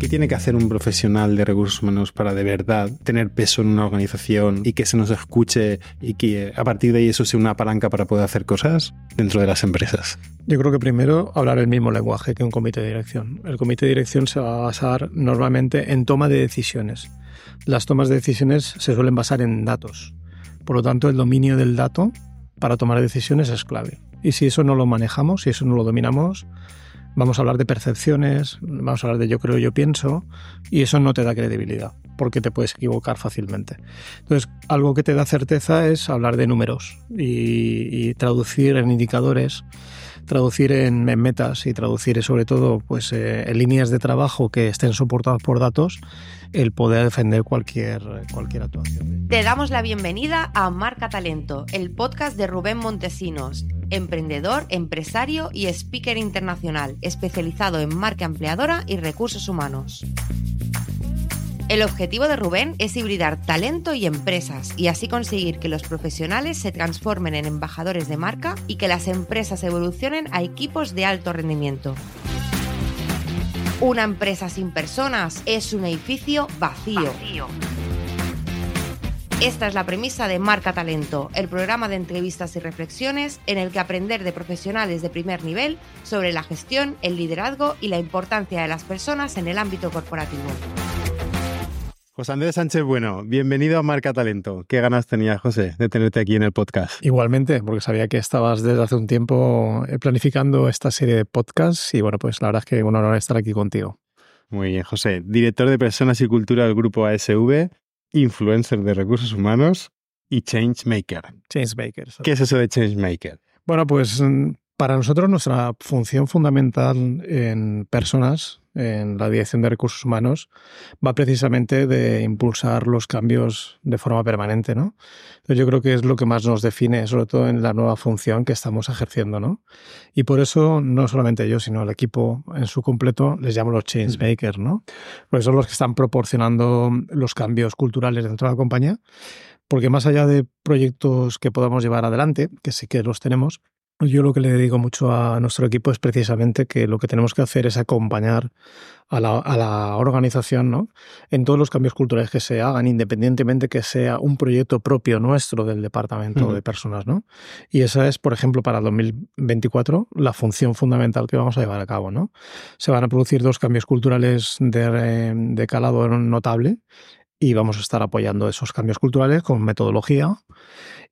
¿Qué tiene que hacer un profesional de recursos humanos para de verdad tener peso en una organización y que se nos escuche y que a partir de ahí eso sea una palanca para poder hacer cosas dentro de las empresas? Yo creo que primero hablar el mismo lenguaje que un comité de dirección. El comité de dirección se va a basar normalmente en toma de decisiones. Las tomas de decisiones se suelen basar en datos. Por lo tanto, el dominio del dato para tomar decisiones es clave. Y si eso no lo manejamos, si eso no lo dominamos, vamos a hablar de percepciones, vamos a hablar de yo creo, yo pienso, y eso no te da credibilidad, porque te puedes equivocar fácilmente. Entonces, algo que te da certeza es hablar de números y, traducir en indicadores traducir en, metas y traducir sobre todo pues, eh, en líneas de trabajo que estén soportadas por datos el poder defender cualquier, cualquier actuación. Te damos la bienvenida a Marca Talento, el podcast de Rubén Montesinos, emprendedor, empresario y speaker internacional, especializado en marca empleadora y recursos humanos. El objetivo de Rubén es hibridar talento y empresas y así conseguir que los profesionales se transformen en embajadores de marca y que las empresas evolucionen a equipos de alto rendimiento. Una empresa sin personas es un edificio vacío. Esta es la premisa de Marca Talento, el programa de entrevistas y reflexiones en el que aprender de profesionales de primer nivel sobre la gestión, el liderazgo y la importancia de las personas en el ámbito corporativo. José Andrés Sánchez Bueno, bienvenido a Marca Talento. ¿Qué ganas tenía, José, de tenerte aquí en el podcast? Igualmente, porque sabía que estabas desde hace un tiempo eh, planificando esta serie de podcasts y bueno, pues la verdad es que un honor estar aquí contigo. Muy bien, José. Director de Personas y Cultura del grupo ASV, influencer de recursos humanos y changemaker. Changemaker. ¿Qué es eso de changemaker? Bueno, pues mm, para nosotros nuestra función fundamental en personas en la Dirección de Recursos Humanos va precisamente de impulsar los cambios de forma permanente, ¿no? Yo creo que es lo que más nos define, sobre todo en la nueva función que estamos ejerciendo, ¿no? Y por eso no solamente yo, sino el equipo en su completo les llamo los change makers, ¿no? Porque son los que están proporcionando los cambios culturales dentro de la compañía, porque más allá de proyectos que podamos llevar adelante, que sí que los tenemos, yo lo que le digo mucho a nuestro equipo es precisamente que lo que tenemos que hacer es acompañar a la, organización ¿no? en todos los cambios culturales que se hagan, independientemente que sea un proyecto propio nuestro del departamento de personas. ¿no? Y esa es, por ejemplo, para 2024 la función fundamental que vamos a llevar a cabo. ¿no? Se van a producir dos cambios culturales de, de calado notable y vamos a estar apoyando esos cambios culturales con metodología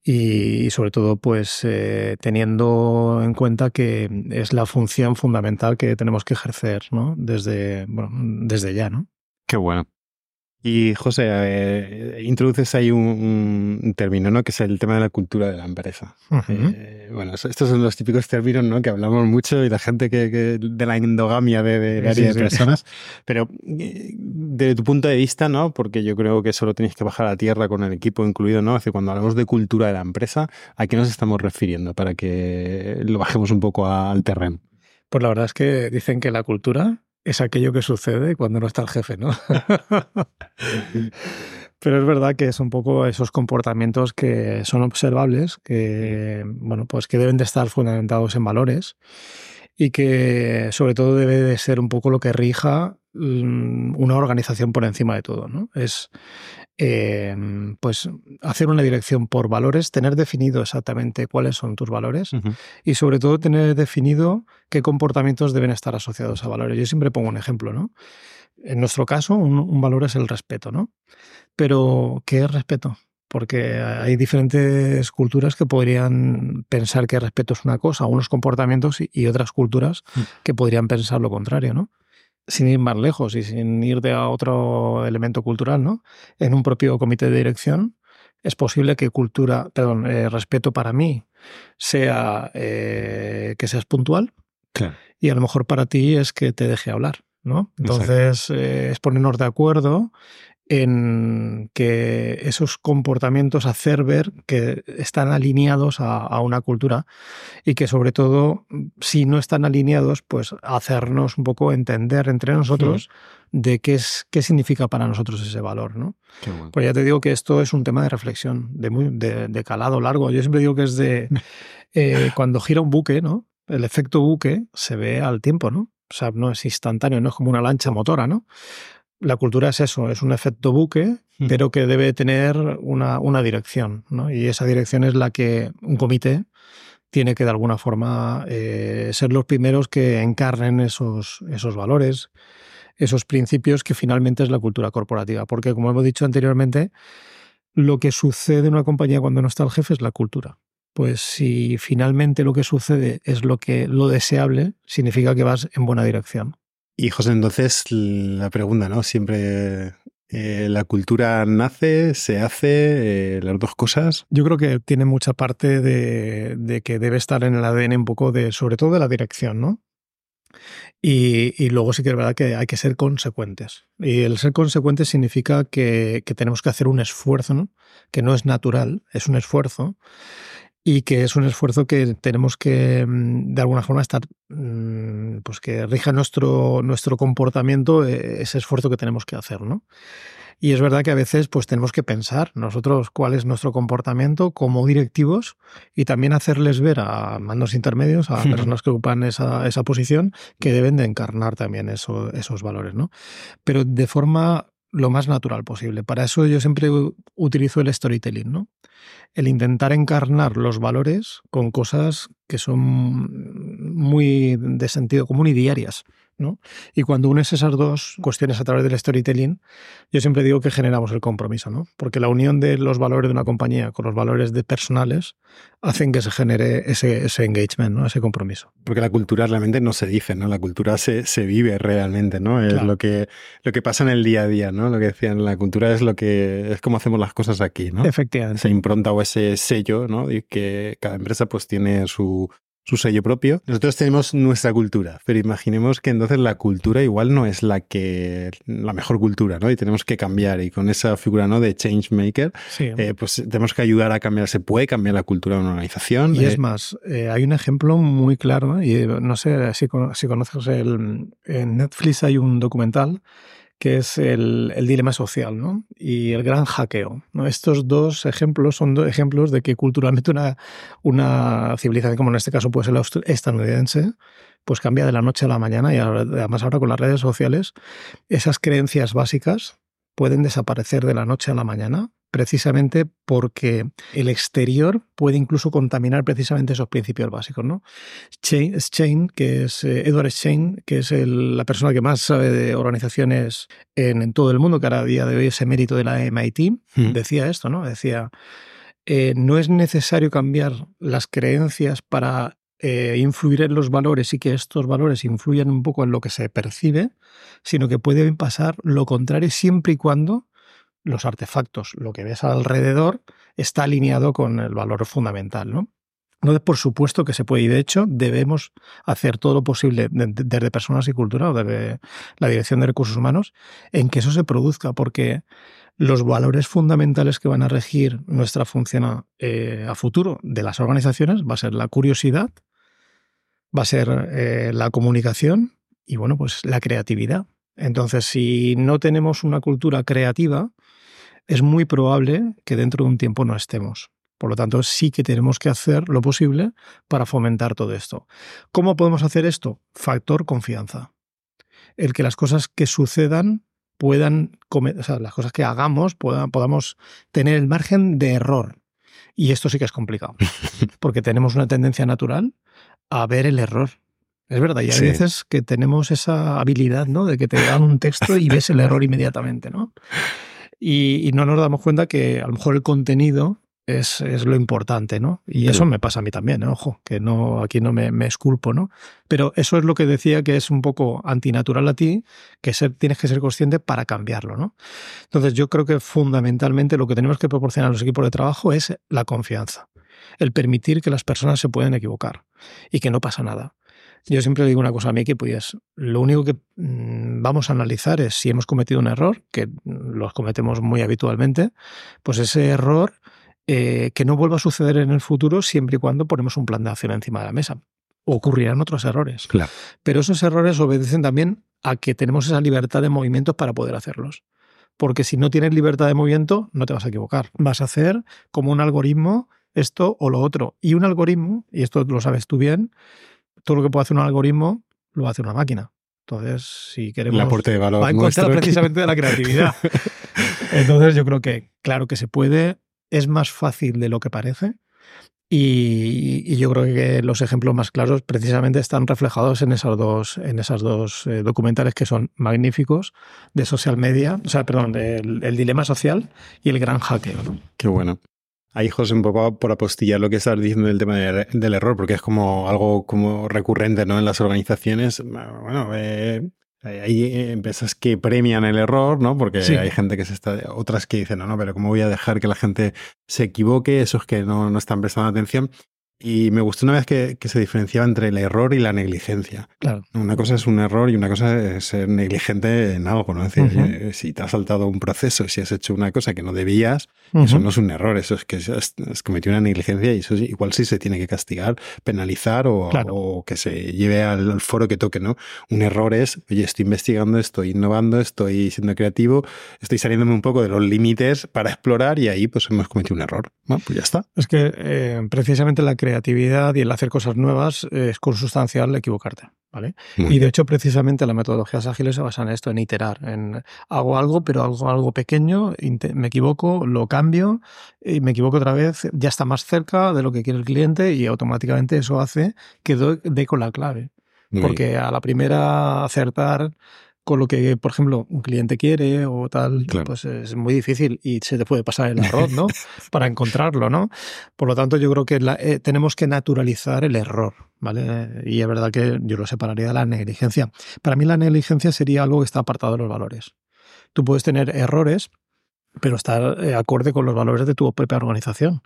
y, sobre todo pues eh, teniendo en cuenta que es la función fundamental que tenemos que ejercer ¿no? desde, bueno, desde ya. ¿no? Qué bueno. Y José, eh, introduces ahí un, término, ¿no? Que es el tema de la cultura de la empresa. Eh, bueno, estos son los típicos términos, ¿no? Que hablamos mucho y la gente que, de la endogamia de, de, personas. Pero eh, desde tu punto de vista, ¿no? Porque yo creo que solo tenéis que bajar a tierra con el equipo incluido, ¿no? Decir, cuando hablamos de cultura de la empresa, ¿a qué nos estamos refiriendo? Para que lo bajemos un poco al terreno. Pues la verdad es que dicen que la cultura es aquello que sucede cuando no está el jefe, ¿no? Pero es verdad que es un poco esos comportamientos que son observables, que, bueno, pues que deben de estar fundamentados en valores y que sobre todo debe de ser un poco lo que rija mm, una organización por encima de todo, ¿no? Es Em, pues hacer una dirección por valores, tener definido exactamente cuáles son tus valores y sobre todo tener definido qué comportamientos deben estar asociados a valores. Yo siempre pongo un ejemplo, ¿no? En nuestro caso, un, valor es el respeto, ¿no? Pero, ¿qué es respeto? Porque hay diferentes culturas que podrían pensar que respeto es una cosa, unos comportamientos y, otras culturas mm. que podrían pensar lo contrario, ¿no? Sin ir más lejos y sin ir de a otro elemento cultural, ¿no? En un propio comité de dirección es posible que cultura, perdón, eh, respeto para mí sea eh, que seas puntual y a lo mejor para ti es que te deje hablar, ¿no? Entonces eh, es ponernos de acuerdo en que esos comportamientos hacer ver que están alineados a, una cultura y que sobre todo si no están alineados pues hacernos un poco entender entre nosotros de qué es qué significa para nosotros ese valor no pues ya te digo que esto es un tema de reflexión de muy de, calado largo. Yo siempre digo que es de eh, cuando gira un buque no el efecto buque se ve al tiempo no O sea, no es instantáneo, no es como una lancha motora, ¿no? La cultura es eso, es un efecto buque, hmm. pero que debe tener una, una dirección, ¿no? Y esa dirección es la que un comité tiene que de alguna forma eh, ser los primeros que encarnen esos, esos valores, esos principios que finalmente es la cultura corporativa. Porque como hemos dicho anteriormente, lo que sucede en una compañía cuando no está el jefe es la cultura. Pues si finalmente lo que sucede es lo que lo deseable, significa que vas en buena dirección. Y José, entonces la pregunta, ¿no? Siempre eh, la cultura nace, se hace, eh, las dos cosas. Yo creo que tiene mucha parte de, de, que debe estar en el ADN un poco de, sobre todo de la dirección, ¿no? Y, luego sí que es verdad que hay que ser consecuentes. Y el ser consecuentes significa que, tenemos que hacer un esfuerzo, ¿no? que no es natural, es un esfuerzo. Y que es un esfuerzo que tenemos que, mm, de alguna forma, estar, mm, pues que rija nuestro, nuestro comportamiento, eh, ese esfuerzo que tenemos que hacer, ¿no? Y es verdad que a veces pues tenemos que pensar nosotros cuál es nuestro comportamiento como directivos y también hacerles ver a mandos intermedios, a personas que ocupan esa, esa posición, que deben de encarnar también eso, esos valores, ¿no? Pero de forma lo más natural posible. Para eso yo siempre utilizo el storytelling, ¿no? El intentar encarnar los valores con cosas que son muy de sentido común y diarias. Y cuando unes esas dos cuestiones a través del storytelling, yo siempre digo que generamos el compromiso, ¿no? Porque la unión de los valores de una compañía con los valores de personales hacen que se genere ese, ese engagement, ¿no? Ese compromiso. Porque la cultura realmente no se dice, ¿no? La cultura se, se vive realmente, ¿no? Es lo, que, lo que pasa en el día a día, ¿no? Lo que decían, la cultura es lo que es como hacemos las cosas aquí, ¿no? Efectivamente. Esa impronta o ese sello, ¿no? Y que cada empresa pues tiene su, su sello propio. Nosotros tenemos nuestra cultura, pero imaginemos que entonces la cultura igual no es la que la mejor cultura, ¿no? Y tenemos que cambiar y con esa figura, ¿no? De change maker, eh, pues tenemos que ayudar a cambiar. Se puede cambiar la cultura de una organización. Y es eh, más, eh, hay un ejemplo muy claro y no sé si, si conoces el en Netflix hay un documental que es el, dilema social ¿no? y el gran hackeo. Estos dos ejemplos son dos ejemplos de que culturalmente una, una civilización, como en este caso puede ser la estadounidense, pues cambia de la noche a la mañana y además ahora con las redes sociales, esas creencias básicas pueden desaparecer de la noche a la mañana precisamente porque el exterior puede incluso contaminar precisamente esos principios básicos. ¿no? Chain, que es eh, Edward Chain, que es la persona que más sabe de organizaciones en, todo el mundo, que ahora a día de hoy es emérito de la MIT, hmm. decía esto, ¿no? Decía, eh, no es necesario cambiar las creencias para eh, influir en los valores y que estos valores influyan un poco en lo que se percibe, sino que puede pasar lo contrario siempre y cuando los artefactos, lo que ves alrededor, está alineado con el valor fundamental, ¿no? Entonces, por supuesto que se puede, y de hecho debemos hacer todo lo posible desde personas y cultura o desde la Dirección de Recursos Humanos en que eso se produzca, porque los valores fundamentales que van a regir nuestra función eh, a, futuro de las organizaciones va a ser la curiosidad, va a ser eh, la comunicación y, bueno, pues la creatividad. Entonces, si no tenemos una cultura creativa, es muy probable que dentro de un tiempo no estemos. Por lo tanto, sí que tenemos que hacer lo posible para fomentar todo esto. ¿Cómo podemos hacer esto? Factor confianza. El que las cosas que sucedan puedan, o sea, las cosas que hagamos podamos tener el margen de error. Y esto sí que es complicado, porque tenemos una tendencia natural a ver el error. Es verdad, y hay veces que tenemos esa habilidad, ¿no? De que te dan un texto y ves el error inmediatamente, ¿no? Y, no nos damos cuenta que a lo mejor el contenido es, es lo importante, ¿no? Y eso me pasa a mí también, ¿eh? ojo, que no aquí no me, me, esculpo, ¿no? Pero eso es lo que decía que es un poco antinatural a ti, que ser, tienes que ser consciente para cambiarlo, ¿no? Entonces yo creo que fundamentalmente lo que tenemos que proporcionar a los equipos de trabajo es la confianza, el permitir que las personas se pueden equivocar y que no pasa nada. Yo siempre digo una cosa a mi equipo y es, lo único que mm, vamos a analizar es si hemos cometido un error, que los cometemos muy habitualmente, pues ese error eh, que no vuelva a suceder en el futuro siempre y cuando ponemos un plan de acción encima de la mesa. Ocurrirán otros errores. Claro. Pero esos errores obedecen también a que tenemos esa libertad de movimiento para poder hacerlos. Porque si no tienes libertad de movimiento, no te vas a equivocar. Vas a hacer como un algoritmo esto o lo otro. Y un algoritmo, y esto lo sabes tú bien, todo lo que puede hacer un algoritmo lo hace una máquina. Entonces, si queremos... El aporte de valor va en contra precisamente de la creatividad. Entonces, yo creo que, claro que se puede, es más fácil de lo que parece. Y, yo creo que los ejemplos más claros precisamente están reflejados en esas dos, en esas dos eh, documentales que son magníficos de social media, o sea, perdón, el, dilema social y el gran hackeo. Qué bueno. Ahí, José, un poco por apostillar lo que estás diciendo del tema del error, porque es como algo como recurrente ¿no? en las organizaciones. Bueno, eh, hay empresas que premian el error, ¿no? Porque hay gente que se está. Otras que dicen, no, no, pero ¿cómo voy a dejar que la gente se equivoque? Esos que no, no están prestando atención. Y me gustó una vez que, se diferenciaba entre el error y la negligencia. Claro. Una cosa es un error y una cosa es ser negligente en algo, ¿no? Es decir, eh, si te has saltado un proceso, si has hecho una cosa que no debías, eso no es un error, eso es que has, cometido una negligencia y eso igual sí se tiene que castigar, penalizar o, que se lleve al, foro que toque, ¿no? Un error es, oye, estoy investigando, estoy innovando, estoy siendo creativo, estoy saliéndome un poco de los límites para explorar y ahí pues hemos cometido un error. Bueno, pues ya está. Es que eh, precisamente la creatividad y el hacer cosas nuevas es consustancial equivocarte. ¿vale? Y de hecho, precisamente las metodologías ágiles se basan en esto, en iterar, en hago algo, pero hago algo pequeño, me equivoco, lo cambio y me equivoco otra vez, ya está más cerca de lo que quiere el cliente y automáticamente eso hace que dé con la clave. Porque a la primera acertar con lo que, por ejemplo, un cliente quiere o tal, pues es muy difícil y se te puede pasar el error, ¿no? Para encontrarlo, ¿no? Por lo tanto, yo creo que eh, tenemos que naturalizar el error, ¿vale? Y es verdad que yo lo separaría de la negligencia. Para mí la negligencia sería algo que está apartado de los valores. Tú puedes tener errores, pero estar eh, acorde con los valores de tu propia organización.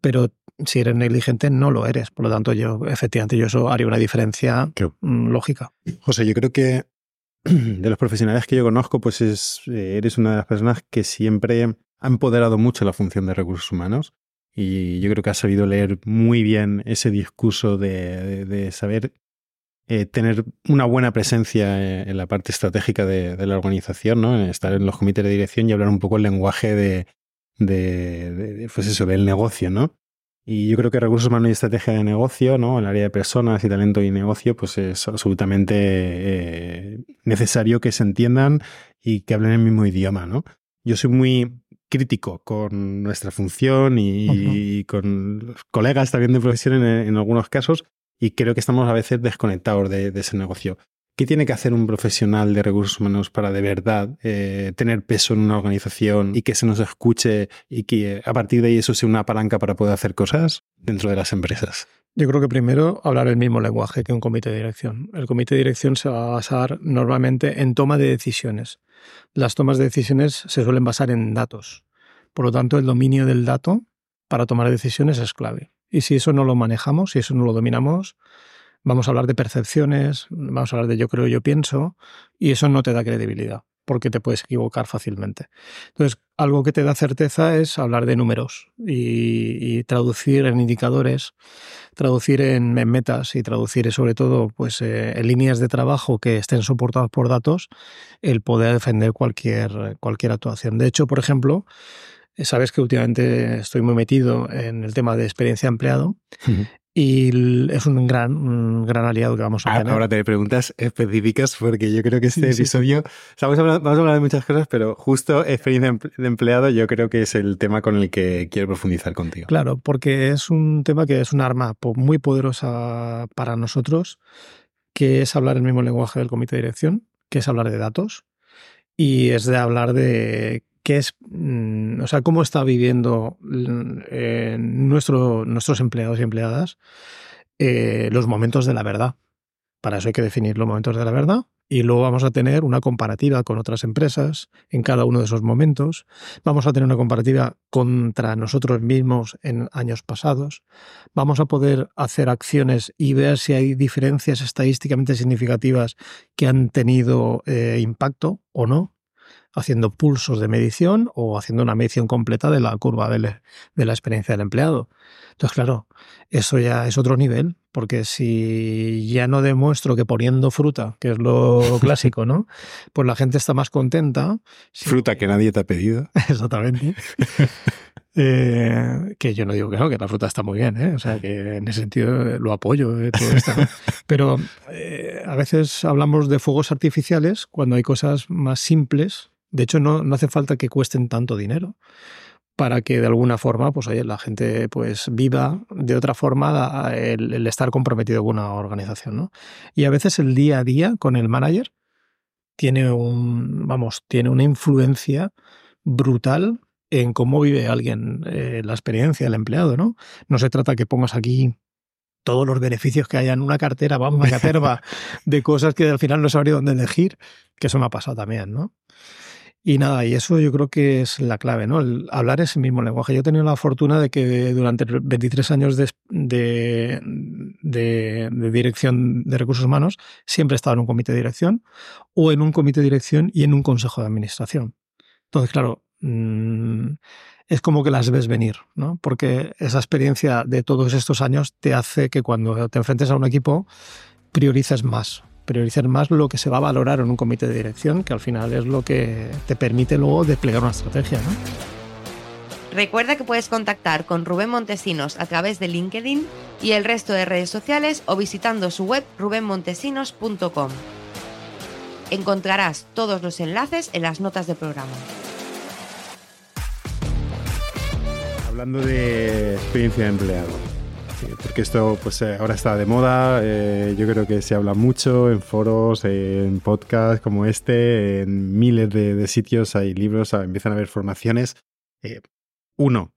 Pero si eres negligente, no lo eres. Por lo tanto, yo, efectivamente, yo eso haría una diferencia lógica. José, yo creo que de los profesionales que yo conozco, pues es, eh, eres una de las personas que siempre ha empoderado mucho la función de recursos humanos. Y yo creo que has sabido leer muy bien ese discurso de, saber eh, tener una buena presencia eh, en la parte estratégica de, la organización, ¿no? estar en los comités de dirección y hablar un poco el lenguaje de, de, pues eso, del negocio, ¿no? Y yo creo que recursos humanos y estrategia de negocio, ¿no? El área de personas y talento y negocio, pues es absolutamente eh, necesario que se entiendan y que hablen el mismo idioma, ¿no? Yo soy muy crítico con nuestra función y, con los colegas también de profesión en, algunos casos y creo que estamos a veces desconectados de ese negocio. ¿Qué tiene que hacer un profesional de recursos humanos para de verdad eh, tener peso en una organización y que se nos escuche y que a partir de ahí eso sea una palanca para poder hacer cosas dentro de las empresas? Yo creo que primero hablar el mismo lenguaje que un comité de dirección. El comité de dirección se va a basar normalmente en toma de decisiones. Las tomas de decisiones se suelen basar en datos. Por lo tanto, el dominio del dato para tomar decisiones es clave. Y si eso no lo manejamos, si eso no lo dominamos, vamos a hablar de percepciones, vamos a hablar de yo creo, yo pienso, y eso no te da credibilidad, porque te puedes equivocar fácilmente. Entonces, algo que te da certeza es hablar de números y, traducir en indicadores, traducir en, metas y traducir sobre todo pues, eh, en líneas de trabajo que estén soportadas por datos, el poder defender cualquier, cualquier actuación. De hecho, por ejemplo, Sabes que últimamente estoy muy metido en el tema de experiencia empleado y es un gran, un gran aliado que vamos a ah, tener. Ahora te preguntas específicas porque yo creo que este episodio, vamos, a hablar, de muchas cosas, pero justo experiencia de empleado yo creo que es el tema con el que quiero profundizar contigo. Claro, porque es un tema que es un arma muy poderosa para nosotros, que es hablar el mismo lenguaje del comité de dirección, que es hablar de datos y es de hablar de qué es, mm, o sea, cómo está viviendo eh, nuestro, nuestros empleados y empleadas eh, los momentos de la verdad. Para eso hay que definir los momentos de la verdad y luego vamos a tener una comparativa con otras empresas en cada uno de esos momentos. Vamos a tener una comparativa contra nosotros mismos en años pasados. Vamos a poder hacer acciones y ver si hay diferencias estadísticamente significativas que han tenido eh, impacto o no haciendo pulsos de medición o haciendo una medición completa de la curva de, la experiencia del empleado. Entonces, claro, eso ya es otro nivel, porque si ya no demuestro que poniendo fruta, que es lo clásico, ¿no? Pues la gente está más contenta. Fruta que nadie te ha pedido. Exactamente. Eh, que yo no digo que no, que la fruta está muy bien, ¿eh? o sea que en ese sentido lo apoyo eh, todo esto. Pero a veces hablamos de fuegos artificiales cuando hay cosas más simples. De hecho, no, no hace falta que cuesten tanto dinero para que de alguna forma pues, oye, la gente pues, viva de otra forma el, estar comprometido con una organización. ¿no? Y a veces el día a día con el manager tiene, un, vamos, tiene una influencia brutal en cómo vive alguien eh, la experiencia del empleado. ¿no? no se trata que pongas aquí todos los beneficios que haya en una cartera, vamos, una caterva de cosas que al final no sabría dónde elegir, que eso me ha pasado también, ¿no? Y nada, y eso yo creo que es la clave, ¿no? El hablar ese mismo lenguaje. Yo he tenido la fortuna de que durante 23 años de, de, dirección de recursos humanos siempre he estado en un comité de dirección o en un comité de dirección y en un consejo de administración. Entonces, claro, mm, es como que las ves venir, ¿no? Porque esa experiencia de todos estos años te hace que cuando te enfrentes a un equipo priorices más priorizar más lo que se va a valorar en un comité de dirección, que al final es lo que te permite luego desplegar una estrategia. Recuerda que puedes contactar con Rubén Montesinos a través de LinkedIn y el resto de redes sociales o visitando su web rubenmontesinos.com. Encontrarás todos los enlaces en las notas del programa. Hablando de experiencia de empleado, porque esto pues eh, ahora está de moda, eh, yo creo que se habla mucho en foros, en podcasts como este, en miles de, sitios hay libros, empiezan a haber formaciones. Eh, uno,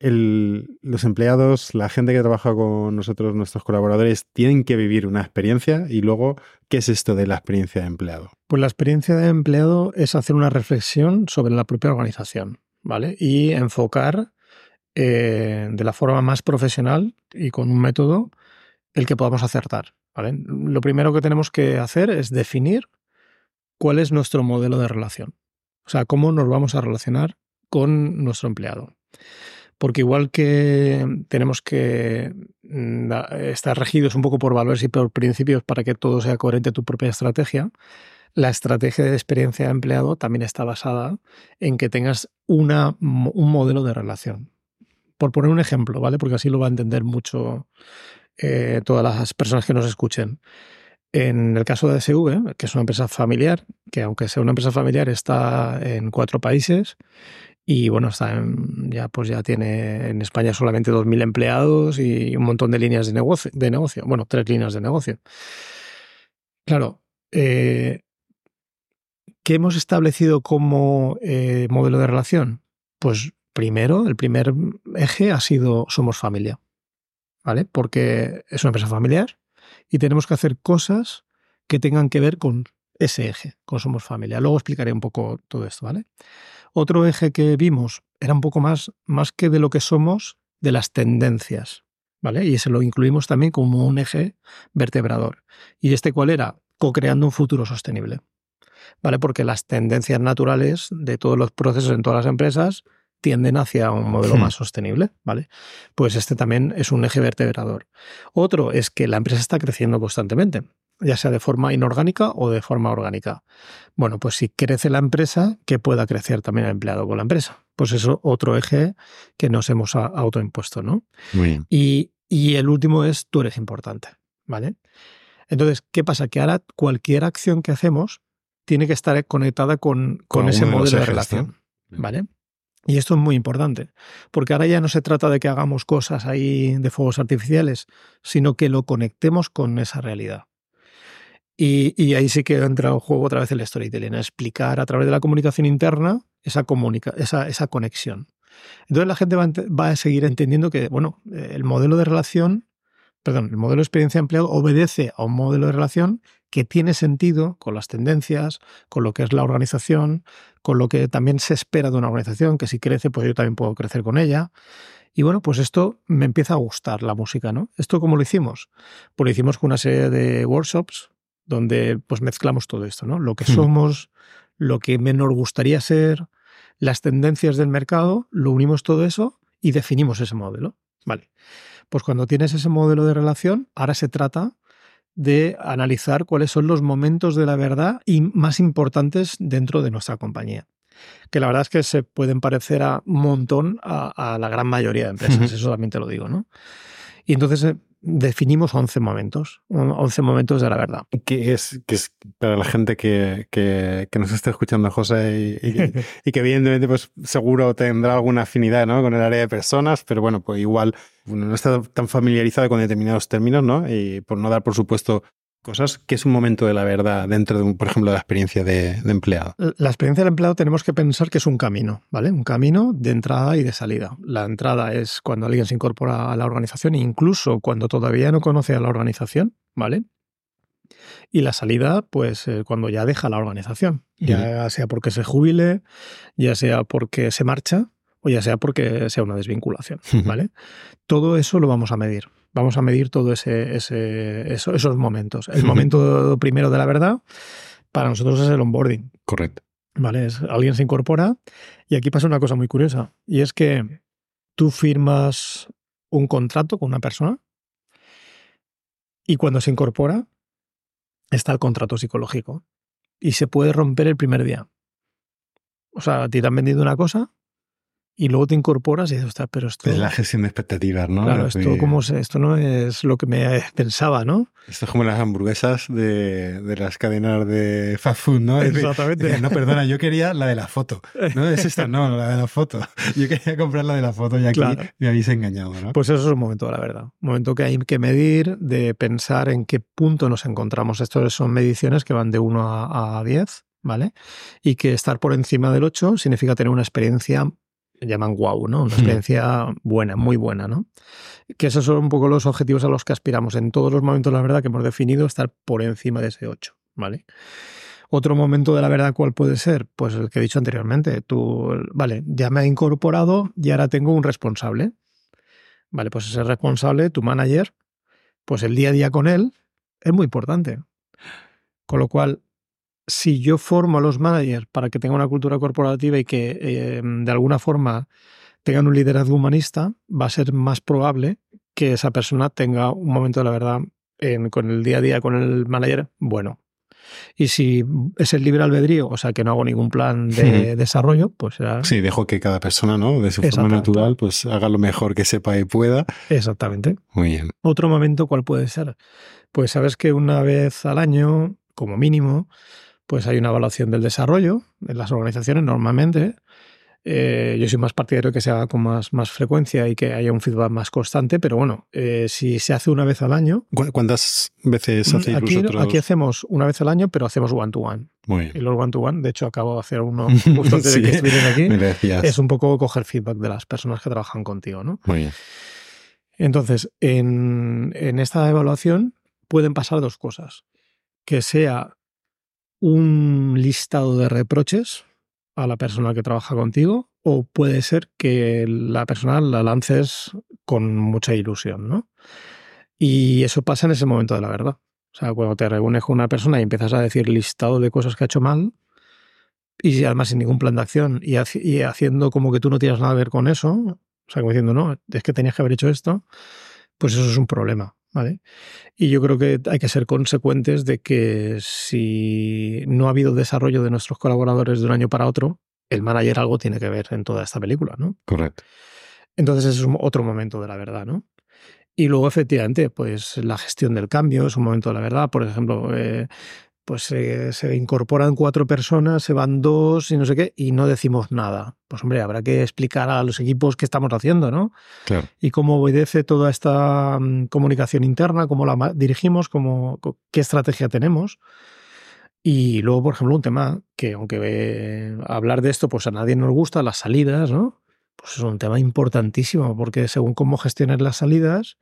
los empleados, la gente que trabaja con nosotros, nuestros colaboradores, tienen que vivir una experiencia y luego, ¿qué es esto de la experiencia de empleado? Pues la experiencia de empleado es hacer una reflexión sobre la propia organización, ¿vale? Y enfocar eh, de la forma más profesional y con un método el que podamos acertar. Lo primero que tenemos que hacer es definir cuál es nuestro modelo de relación. O sea, cómo nos vamos a relacionar con nuestro empleado. Porque igual que tenemos que mm, estar regidos un poco por valores y por principios para que todo sea coherente tu propia estrategia, la estrategia de experiencia de empleado también está basada en que tengas una, un modelo de relación por poner un ejemplo, ¿vale? Porque así lo va a entender mucho eh, todas las personas que nos escuchen. En el caso de SV, que es una empresa familiar, que aunque sea una empresa familiar está en cuatro países y bueno, está ya pues ya tiene en España solamente 2.000 empleados y un montón de líneas de negocio, de negocio. bueno, tres líneas de negocio. Claro, eh, ¿qué hemos establecido como eh, modelo de relación? Pues primero, el primer eje ha sido somos familia, ¿vale? Porque es una empresa familiar y tenemos que hacer cosas que tengan que ver con ese eje, con somos familia. Luego explicaré un poco todo esto, ¿vale? Otro eje que vimos era un poco más, más que de lo que somos, de las tendencias, ¿vale? Y ese lo incluimos también como un eje vertebrador. ¿Y este cuál era? Co-creando un futuro sostenible, ¿vale? Porque las tendencias naturales de todos los procesos en todas las empresas tienden hacia un modelo hmm. más sostenible, ¿vale? Pues este también es un eje vertebrador. Otro es que la empresa está creciendo constantemente, ya sea de forma inorgánica o de forma orgánica. Bueno, pues si crece la empresa, que pueda crecer también el empleado con la empresa. Pues eso otro eje que nos hemos autoimpuesto, ¿no? Muy bien. Y, el último es tú eres importante, ¿vale? Entonces, ¿qué pasa? Que ahora cualquier acción que hacemos tiene que estar conectada con, con, ese modelo de relación, ¿vale? Y esto es muy importante, porque ahora ya no se trata de que hagamos cosas ahí de fuegos artificiales, sino que lo conectemos con esa realidad. Y, ahí sí que entra en juego otra vez el storytelling, explicar a través de la comunicación interna esa, esa, esa conexión. Entonces la gente va, va, a seguir entendiendo que, bueno, el modelo de relación, perdón, el modelo de experiencia empleado obedece a un modelo de relación que tiene sentido con las tendencias, con lo que es la organización, con lo que también se espera de una organización, que si crece, pues yo también puedo crecer con ella. Y bueno, pues esto me empieza a gustar la música, ¿no? ¿Esto cómo lo hicimos? Pues lo hicimos con una serie de workshops donde pues mezclamos todo esto, ¿no? Lo que hmm. somos, lo que nos gustaría ser, las tendencias del mercado, lo unimos todo eso y definimos ese modelo. Vale. Pues cuando tienes ese modelo de relación, ahora se trata de analizar cuáles son los momentos de la verdad y más importantes dentro de nuestra compañía. que la verdad es que se pueden parecer a un montón a, la gran mayoría de empresas, eso también te lo digo, ¿no? Y entonces eh, definimos 11 momentos, 11 momentos de la verdad. ¿Qué es, que es para la gente que, que, nos está escuchando, José, y, que evidentemente pues seguro tendrá alguna afinidad ¿no? con el área de personas, pero bueno, pues igual no está tan familiarizado con determinados términos, ¿no? Y por no dar, por supuesto, cosas, que es un momento de la verdad dentro de, un, por ejemplo, de la experiencia de, empleado? La experiencia del empleado tenemos que pensar que es un camino, ¿vale? Un camino de entrada y de salida. La entrada es cuando alguien se incorpora a la organización, incluso cuando todavía no conoce a la organización, ¿vale? Y la salida, pues eh, cuando ya deja la organización, ya sea porque se jubile, ya sea porque se marcha o ya sea porque sea una desvinculación, ¿vale? Todo eso lo vamos a medir vamos a medir todo ese, esos momentos. El momento primero de la verdad para nosotros es el onboarding. Correcto. ¿Vale? alguien se incorpora y aquí pasa una cosa muy curiosa y es que tú firmas un contrato con una persona y cuando se incorpora está el contrato psicológico y se puede romper el primer día. O sea, a ti te han vendido una cosa y luego te incorporas y dices, ostras, pero esto... Es la gestión de expectativas, ¿no? Claro, esto, como esto no es lo que me pensaba, ¿no? Esto es como las hamburguesas de, de las cadenas de fast food, ¿no? Exactamente. no, perdona, yo quería la de la foto. No es esta, no, la de la foto. Yo quería comprar la de la foto y aquí me habéis engañado, ¿no? Pues eso es un momento la verdad. Un momento que hay que medir, de pensar en qué punto nos encontramos. Estas son mediciones que van de 1 a, a 10, ¿vale? Y que estar por encima del 8 significa tener una experiencia llaman wow, ¿no? Una hmm. experiencia buena, muy buena, ¿no? Que esos son un poco los objetivos a los que aspiramos en todos los momentos, la verdad, que hemos definido, estar por encima de ese 8, ¿vale? Otro momento de la verdad, ¿cuál puede ser? Pues el que he dicho anteriormente. Tú, vale, ya me he incorporado y ahora tengo un responsable. Vale, pues ese responsable, tu manager, pues el día a día con él es muy importante. Con lo cual, si yo formo a los managers para que tengan una cultura corporativa y que eh, de alguna forma tengan un liderazgo humanista, va a ser más probable que esa persona tenga un momento de la verdad con el día a día con el manager bueno. Y si es el libre albedrío, o sea que no hago ningún plan de desarrollo, pues será... Sí, dejo que cada persona, ¿no? De su forma natural, pues haga lo mejor que sepa y pueda. Exactamente. Muy bien. Otro momento, ¿cuál puede ser? Pues sabes que una vez al año, como mínimo, pues hay una evaluación del desarrollo en las organizaciones normalmente. Eh, yo soy más partidario que se haga con más, más frecuencia y que haya un feedback más constante, pero bueno, eh, si se hace una vez al año. ¿Cuántas veces mm, hacéis aquí, vosotros? Aquí hacemos una vez al año, pero hacemos one-to-one. Y los one-to-one, de hecho, acabo de hacer uno justo antes de que estuvieran aquí. Es un poco coger feedback de las personas que trabajan contigo, ¿no? Muy bien. Entonces, en, en esta evaluación pueden pasar dos cosas. Que sea un listado de reproches a la persona que trabaja contigo o puede ser que la persona la lances con mucha ilusión, ¿no? Y eso pasa en ese momento de la verdad. O sea, cuando te reúnes con una persona y empiezas a decir listado de cosas que ha hecho mal y además sin ningún plan de acción y, haciendo como que tú no tienes nada que ver con eso, o sea, como diciendo, no, es que tenías que haber hecho esto, pues eso es un problema. ¿Vale? Y yo creo que hay que ser consecuentes de que si no ha habido desarrollo de nuestros colaboradores de un año para otro, el manager algo tiene que ver en toda esta película, ¿no? Correcto. Entonces es otro momento de la verdad, ¿no? Y luego, efectivamente, pues la gestión del cambio es un momento de la verdad. Por ejemplo, eh, pues se incorporan cuatro personas, se van dos y no sé qué, y no decimos nada. Pues hombre, habrá que explicar a los equipos qué estamos haciendo, ¿no? Claro. Y cómo obedece toda esta mm, comunicación interna, cómo la dirigimos, cómo, qué estrategia tenemos. Y luego, por ejemplo, un tema que, aunque hablar de esto, pues a nadie nos gusta, las salidas, ¿no? Pues es un tema importantísimo, porque según cómo gestiones las salidas,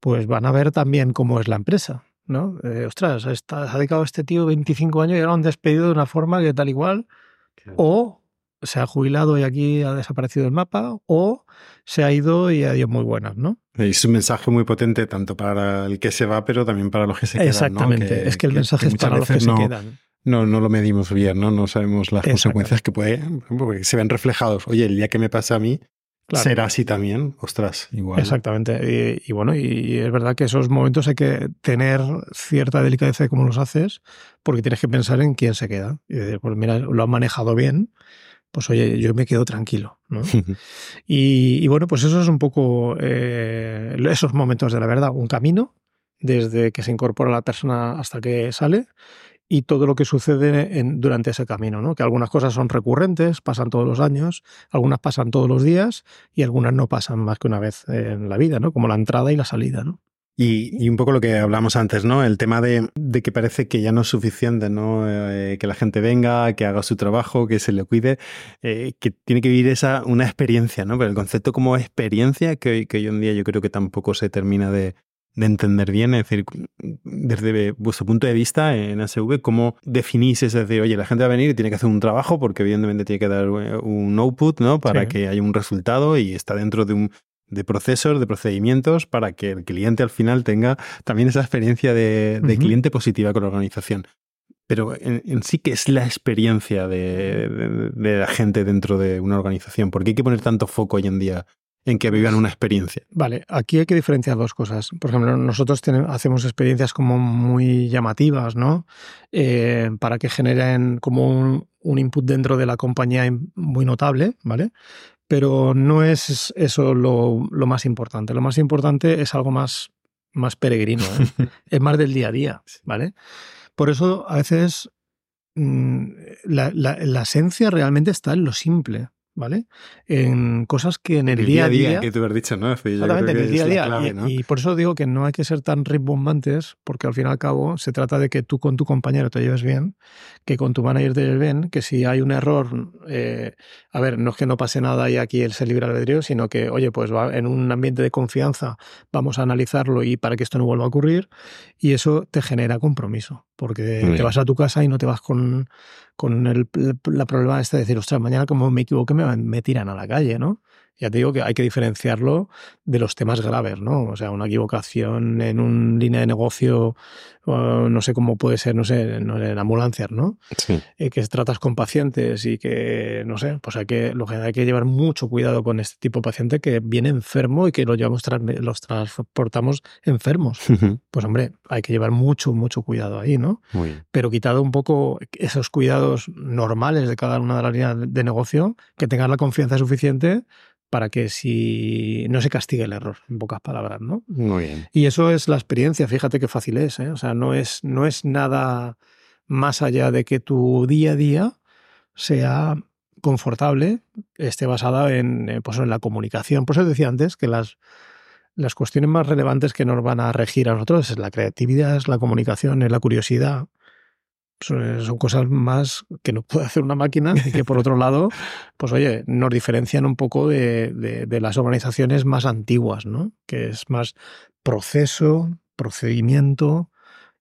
pues van a ver también cómo es la empresa. ¿No? Eh, ostras, está, ha dedicado este tío 25 años y ahora han despedido de una forma que tal igual. O se ha jubilado y aquí ha desaparecido el mapa, o se ha ido y ha ido muy buenas, ¿no? Es un mensaje muy potente tanto para el que se va, pero también para los que se quedan. Exactamente, es que el mensaje es para los que se quedan. No, no lo medimos bien, ¿no? No sabemos las consecuencias que puede, porque se ven reflejados. Oye, el día que me pasa a mí, será así también, ostras, igual. Exactamente. Y, bueno, y es verdad que esos momentos hay que tener cierta delicadeza de cómo los haces, porque tienes que pensar en quién se queda. Y decir, pues mira, lo han manejado bien, pues oye, yo me quedo tranquilo. ¿no? y, bueno, pues eso es un poco eh, esos momentos de la verdad, un camino desde que se incorpora la persona hasta que sale y todo lo que sucede en, durante ese camino, ¿no? Que algunas cosas son recurrentes, pasan todos los años, algunas pasan todos los días y algunas no pasan más que una vez en la vida, ¿no? Como la entrada y la salida, ¿no? Y, un poco lo que hablamos antes, ¿no? El tema de, que parece que ya no es suficiente, ¿no? Eh, que la gente venga, que haga su trabajo, que se le cuide, eh, que tiene que vivir esa, una experiencia, ¿no? Pero el concepto como experiencia, que hoy en día yo creo que tampoco se termina de, de entender bien, es decir, desde vuestro punto de vista en ASV, ¿cómo definís ese decir, oye, la gente va a venir y tiene que hacer un trabajo porque evidentemente tiene que dar eh, un output, ¿no? Para que haya un resultado y está dentro de un de procesos, de procedimientos, para que el cliente al final tenga también esa experiencia de, cliente positiva con la organización. Pero en, sí, ¿qué es la experiencia de, de, la gente dentro de una organización? ¿Por qué hay que poner tanto foco hoy en día en que vivan una experiencia. Vale, aquí hay que diferenciar dos cosas. Por ejemplo, nosotros hacemos experiencias como muy llamativas, ¿no? Eh, para que generen como un, input dentro de la compañía muy notable, ¿vale? Pero no es eso lo, más importante. Lo más importante es algo más, más peregrino, ¿eh? es más del día a día, ¿vale? Por eso a veces mm, la esencia realmente está en lo simple. ¿Vale? En cosas que en el, día, a día, que tú has dicho, ¿no? exactamente, en el día a día. y, por eso digo que no hay que ser tan rimbombantes, porque al fin y al cabo se trata de que tú con tu compañero te lleves bien, que con tu manager te lleves bien, que si hay un error, eh, a ver, no es que no pase nada y aquí él se libre albedrío, sino que, oye, pues va en un ambiente de confianza, vamos a analizarlo y para que esto no vuelva a ocurrir, y eso te genera compromiso, porque te vas a tu casa y no te vas con con el, la problema este de decir, ostras, mañana como me equivoque me, me tiran a la calle, ¿no? Ya te digo que hay que diferenciarlo de los temas graves, ¿no? O sea, una equivocación en un línea de negocio, no sé cómo puede ser, no sé, en ambulancias, ¿no? Sí. Eh, que tratas con pacientes y que, no sé, pues hay que, lo que hay que llevar mucho cuidado con este tipo de paciente que viene enfermo y que lo llevamos, los transportamos enfermos. Pues hombre, hay que llevar mucho, mucho cuidado ahí, ¿no? Muy Pero quitado un poco esos cuidados normales de cada una de las líneas de negocio, que tengas la confianza suficiente para que si no se castigue el error, en pocas palabras, ¿no? Muy bien. Y eso es la experiencia, fíjate qué fácil es, ¿eh? O sea, no es, no es nada más allá de que tu día a día sea confortable, esté basada en, eh, pues, en la comunicación. Por eso decía antes que las, las cuestiones más relevantes que nos van a regir a nosotros es la creatividad, es la comunicación, es la curiosidad, son cosas más que no puede hacer una máquina y que por otro lado, pues oye, nos diferencian un poco de, las organizaciones más antiguas, ¿no? Que es más proceso, procedimiento,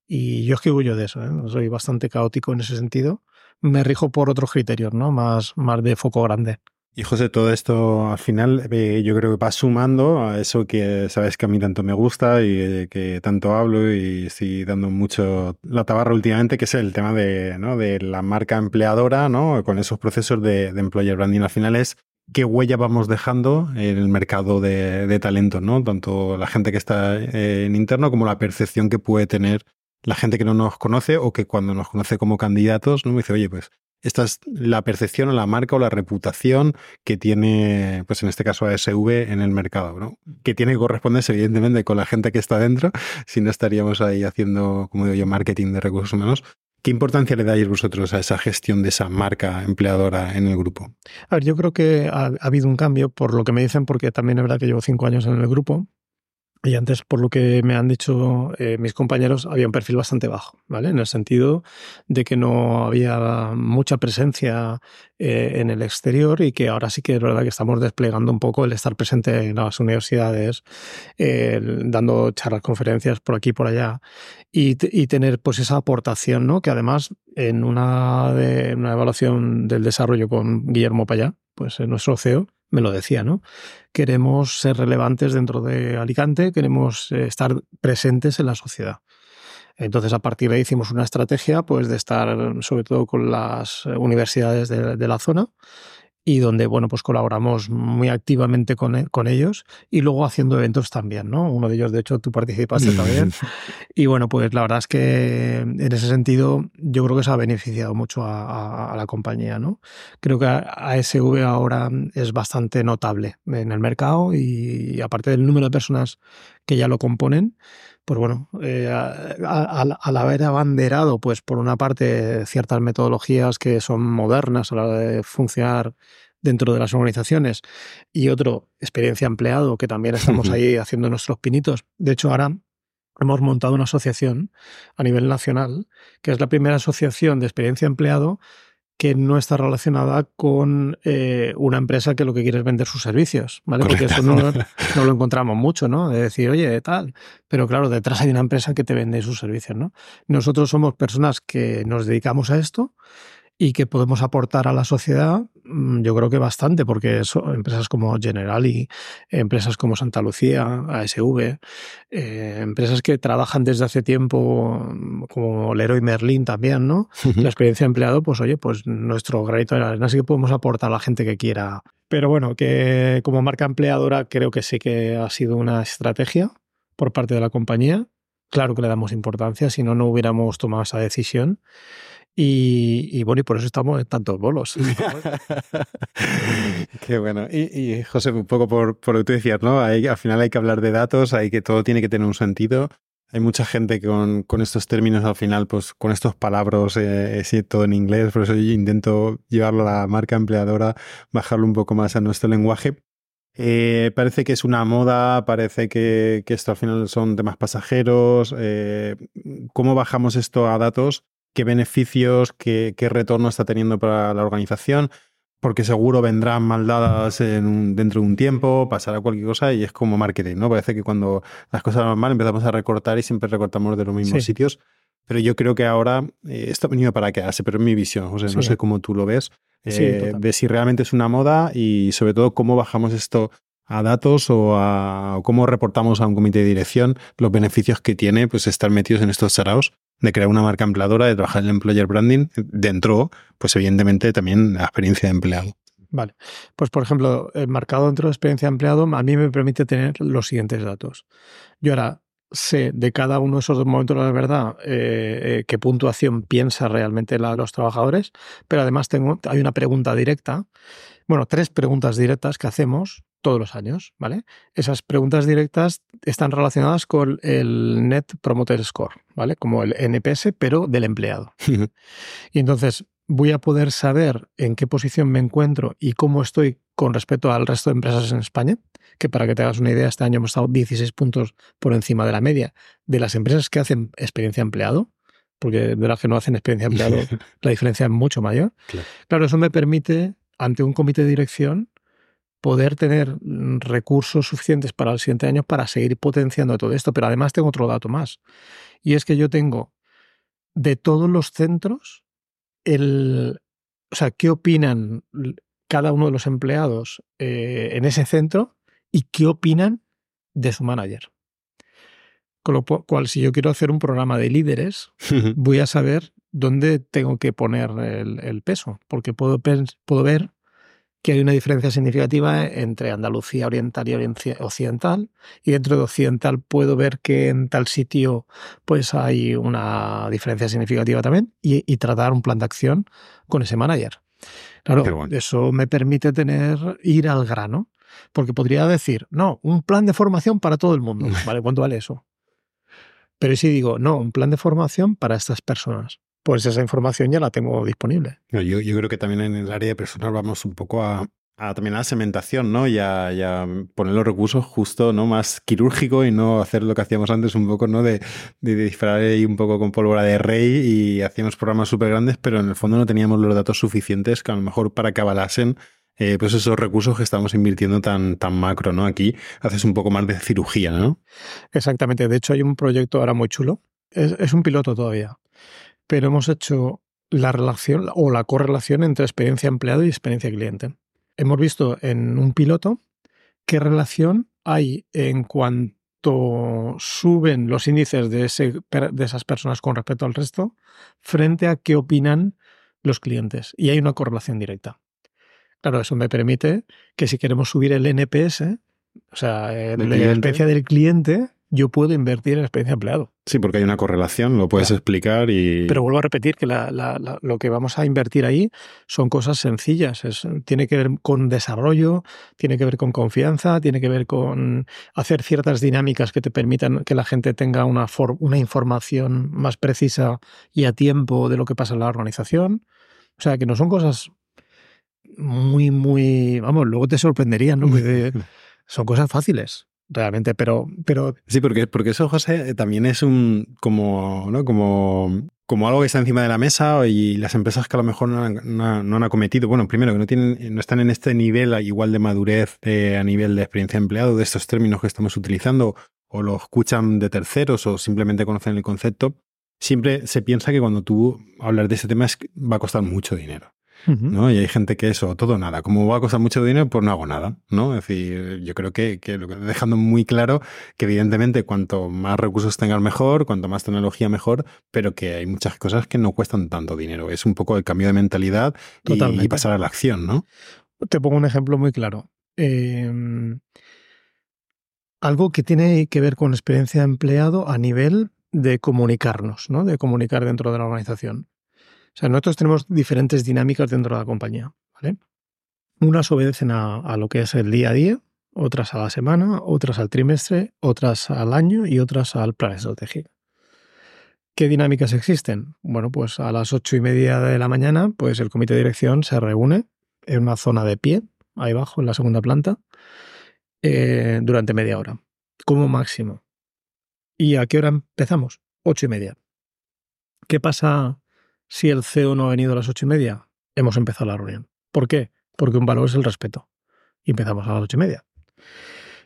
y yo es que huyo de eso, ¿eh? soy bastante caótico en ese sentido. Me rijo por otros criterios, ¿no? Más, más de foco grande. Y José, todo esto al final eh, yo creo que va sumando a eso que sabes que a mí tanto me gusta y eh, que tanto hablo y estoy dando mucho la tabarra últimamente, que es el tema de, ¿no? de la marca empleadora, ¿no? con esos procesos de, employer branding. Al final es qué huella vamos dejando en el mercado de, talento, ¿no? Tanto la gente que está eh, en interno como la percepción que puede tener la gente que no nos conoce o que cuando nos conoce como candidatos, ¿no? Me dice, oye, pues esta es la percepción o la marca o la reputación que tiene, pues en este caso ASV en el mercado, ¿no? Que tiene que corresponderse evidentemente con la gente que está dentro, si no estaríamos ahí haciendo, como digo yo, marketing de recursos humanos. ¿Qué importancia le dais vosotros a esa gestión de esa marca empleadora en el grupo? A ver, yo creo que ha, ha habido un cambio, por lo que me dicen, porque también es verdad que llevo cinco años en el grupo, y antes, por lo que me han dicho eh, mis compañeros, había un perfil bastante bajo, ¿vale? En el sentido de que no había mucha presencia eh, en el exterior y que ahora sí que es verdad que estamos desplegando un poco el estar presente en las universidades, dando charlas, conferencias por aquí y por allá y, tener pues esa aportación, ¿no? Que además en una, de, una evaluación del desarrollo con Guillermo Payá, pues nuestro CEO, me lo decía, ¿no? Queremos ser relevantes dentro de Alicante, queremos eh, estar presentes en la sociedad. Entonces, a partir de ahí hicimos una estrategia pues, de estar sobre todo con las universidades de, la zona y donde, bueno, pues colaboramos muy activamente con, e, con, ellos y luego haciendo eventos también, ¿no? Uno de ellos, de hecho, tú participaste también. y bueno, pues la verdad es que en ese sentido yo creo que se ha beneficiado mucho a, la compañía, ¿no? Creo que ASV ahora es bastante notable en el mercado y aparte del número de personas que ya lo componen, pues bueno, eh, al haber abanderado, pues por una parte, ciertas metodologías que son modernas a la hora de funcionar dentro de las organizaciones y otro, experiencia empleado, que también estamos ahí haciendo nuestros pinitos. De hecho, ahora hemos montado una asociación a nivel nacional, que es la primera asociación de experiencia empleado que no está relacionada con eh, una empresa que lo que quiere es vender sus servicios, ¿vale? Porque eso no, no, lo encontramos mucho, ¿no? De decir, oye, tal. Pero claro, detrás hay una empresa que te vende sus servicios, ¿no? Nosotros somos personas que nos dedicamos a esto y que podemos aportar a la sociedad, mm, yo creo que bastante, porque son empresas como Generali, empresas como Santa Lucía, ASV, eh, empresas que trabajan desde hace tiempo, mm, como Leroy Merlin también, ¿no? La experiencia de empleado, pues oye, pues nuestro granito de arena sí que podemos aportar a la gente que quiera. Pero bueno, que como marca empleadora creo que sí que ha sido una estrategia por parte de la compañía. Claro que le damos importancia, si no, no hubiéramos tomado esa decisión. Y, bueno, y por eso estamos en tantos bolos. Qué bueno. Y, José, un poco por, lo que tú decías, ¿no? al final hay que hablar de datos, hay que todo tiene que tener un sentido. Hay mucha gente con, con estos términos al final, pues con estos palabras, eh, todo en inglés, por eso intento llevarlo a la marca empleadora, bajarlo un poco más a nuestro lenguaje. Eh, parece que es una moda, parece que, que, esto al final son temas pasajeros. Eh, ¿Cómo bajamos esto a datos qué beneficios, qué, retorno está teniendo para la organización, porque seguro vendrán maldadas en dentro de un tiempo, pasará cualquier cosa y es como marketing, ¿no? Parece que cuando las cosas van mal empezamos a recortar y siempre recortamos de los mismos sitios. Pero yo creo que ahora eh, esto ha venido para quedarse, pero en mi visión, o sea, no sé cómo tú lo ves, eh, de si realmente es una moda y sobre todo cómo bajamos esto a datos o, a, cómo reportamos a un comité de dirección los beneficios que tiene pues estar metidos en estos saraos de crear una marca empleadora, de trabajar en el employer branding, dentro, pues evidentemente también la experiencia de empleado. Vale, pues por ejemplo, el marcado dentro de experiencia de empleado a mí me permite tener los siguientes datos. Yo ahora sé de cada uno de esos momentos de la verdad eh, eh, qué puntuación piensa realmente los trabajadores, pero además tengo, hay una pregunta directa, bueno, tres preguntas directas que hacemos todos los años, ¿vale? Esas preguntas directas están relacionadas con el Net Promoter Score, ¿vale? Como el NPS, pero del empleado. y entonces voy a poder saber en qué posición me encuentro y cómo estoy con respecto al resto de empresas en España, que para que te hagas una idea, este año hemos estado 16 puntos por encima de la media de las empresas que hacen experiencia empleado, porque de las que no hacen experiencia empleado la diferencia es mucho mayor. claro, eso me permite, ante un comité de dirección, poder tener mm, recursos suficientes para el siguiente año para seguir potenciando todo esto. Pero además tengo otro dato más. Y es que yo tengo de todos los centros el. O sea, qué opinan cada uno de los empleados eh, en ese centro y qué opinan de su manager. Con lo cual, si yo quiero hacer un programa de líderes, voy a saber dónde tengo que poner el, el peso, porque puedo, puedo ver que hay una diferencia significativa entre Andalucía oriental y occidental, y dentro de occidental puedo ver que en tal sitio pues hay una diferencia significativa también, y, tratar un plan de acción con ese manager. Claro, eso me permite tener, ir al grano, porque podría decir, no, un plan de formación para todo el mundo, ¿vale? ¿Cuánto vale eso? Pero si digo, no, un plan de formación para estas personas pues esa información ya la tengo disponible. Yo, yo creo que también en el área de personal vamos un poco a, también a la segmentación, ¿no? Y a, poner los recursos justo, ¿no? Más quirúrgico y no hacer lo que hacíamos antes un poco, ¿no? De, de disparar ahí un poco con pólvora de rey y hacíamos programas súper grandes, pero en el fondo no teníamos los datos suficientes que a lo mejor para que avalasen eh, pues esos recursos que estamos invirtiendo tan, tan macro, ¿no? Aquí haces un poco más de cirugía, ¿no? Exactamente. De hecho, hay un proyecto ahora muy chulo. es un piloto todavía pero hemos hecho la relación o la correlación entre experiencia empleado y experiencia cliente. Hemos visto en un piloto qué relación hay en cuanto suben los índices de, ese, de esas personas con respecto al resto frente a qué opinan los clientes. Y hay una correlación directa. Claro, eso me permite que si queremos subir el NPS, o sea, la experiencia del cliente, yo puedo invertir en experiencia de empleado. Sí, porque hay una correlación, lo puedes explicar y... Pero vuelvo a repetir que lo que vamos a invertir ahí son cosas sencillas. tiene que ver con desarrollo, tiene que ver con confianza, tiene que ver con hacer ciertas dinámicas que te permitan que la gente tenga una, una información más precisa y a tiempo de lo que pasa en la organización. O sea, que no son cosas muy, muy... Vamos, luego te sorprenderían, ¿no? son cosas fáciles realmente, pero, pero... Sí, porque, porque eso, José, también es un como, ¿no? como, como algo que está encima de la mesa y las empresas que a lo mejor no han, acometido, bueno, primero que no, tienen, no están en este nivel igual de madurez eh, a nivel de experiencia de empleado, de estos términos que estamos utilizando, o lo escuchan de terceros o simplemente conocen el concepto, siempre se piensa que cuando tú hablas de ese tema es, va a costar mucho dinero. ¿No? Y hay gente que eso, todo nada. Como va a costar mucho dinero, pues no hago nada, ¿no? Es decir, yo creo que, que dejando muy claro que evidentemente cuanto más recursos tengas mejor, cuanto más tecnología mejor, pero que hay muchas cosas que no cuestan tanto dinero. Es un poco el cambio de mentalidad y, pasar a la acción, ¿no? Te pongo un ejemplo muy claro. Em, algo que tiene que ver con experiencia de empleado a nivel de comunicarnos, ¿no? De comunicar dentro de la organización. O sea, nosotros tenemos diferentes dinámicas dentro de la compañía, ¿vale? Unas obedecen a, lo que es el día a día, otras a la semana, otras al trimestre, otras al año y otras al plan estratégico. ¿Qué dinámicas existen? Bueno, pues a las ocho y media de la mañana, pues el comité de dirección se reúne en una zona de pie, ahí abajo, en la segunda planta, eh, durante media hora, como máximo. ¿Y a qué hora empezamos? Ocho y media. ¿Qué pasa si el CEO no ha venido a las ocho y media, hemos empezado la reunión. ¿Por qué? Porque un valor es el respeto. Y empezamos a las ocho y media.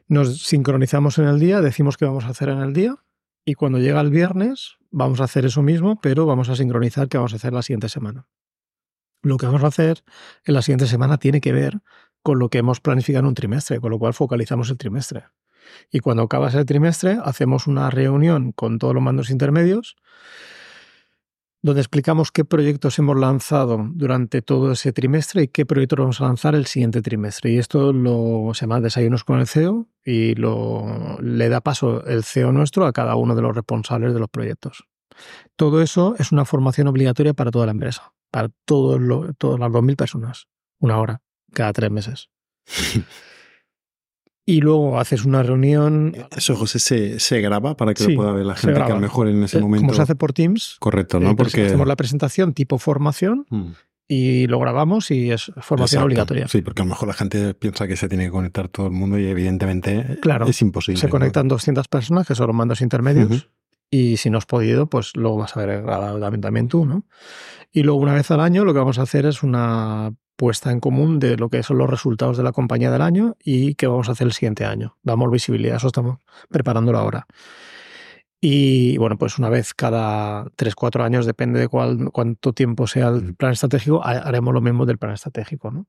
Nos sincronizamos en el día, decimos qué vamos a hacer en el día, y cuando llega el viernes vamos a hacer eso mismo, pero vamos a sincronizar qué vamos a hacer la siguiente semana. Lo que vamos a hacer en la siguiente semana tiene que ver con lo que hemos planificado en un trimestre, con lo cual focalizamos el trimestre. Y cuando acaba ese trimestre, hacemos una reunión con todos los mandos intermedios donde explicamos qué proyectos hemos lanzado durante todo ese trimestre y qué proyectos vamos a lanzar el siguiente trimestre. Y esto lo se llama desayunos con el CEO y lo, le da paso el CEO nuestro a cada uno de los responsables de los proyectos. Todo eso es una formación obligatoria para toda la empresa, para todos todas las 2.000 personas, una hora cada tres meses. y luego haces una reunión. Eso, José, se, se graba para que lo pueda ver la gente que a lo mejor en ese eh, momento. Como se hace por Teams. Correcto, ¿no? Eh, Porque hacemos la presentación tipo formación mm. y lo grabamos y es formación obligatoria. Sí, porque a lo mejor la gente piensa que se tiene que conectar todo el mundo y evidentemente claro, es imposible. Se conectan 200 personas que son los mandos intermedios. Y si no has podido, pues luego vas a ver grabado también tú, ¿no? Y luego una vez al año lo que vamos a hacer es una puesta en común de lo que son los resultados de la compañía del año y qué vamos a hacer el siguiente año. Damos visibilidad, eso estamos preparándolo ahora. Y bueno, pues una vez cada 3-4 años, depende de cuál, cuánto tiempo sea el plan estratégico, haremos lo mismo del plan estratégico. ¿no?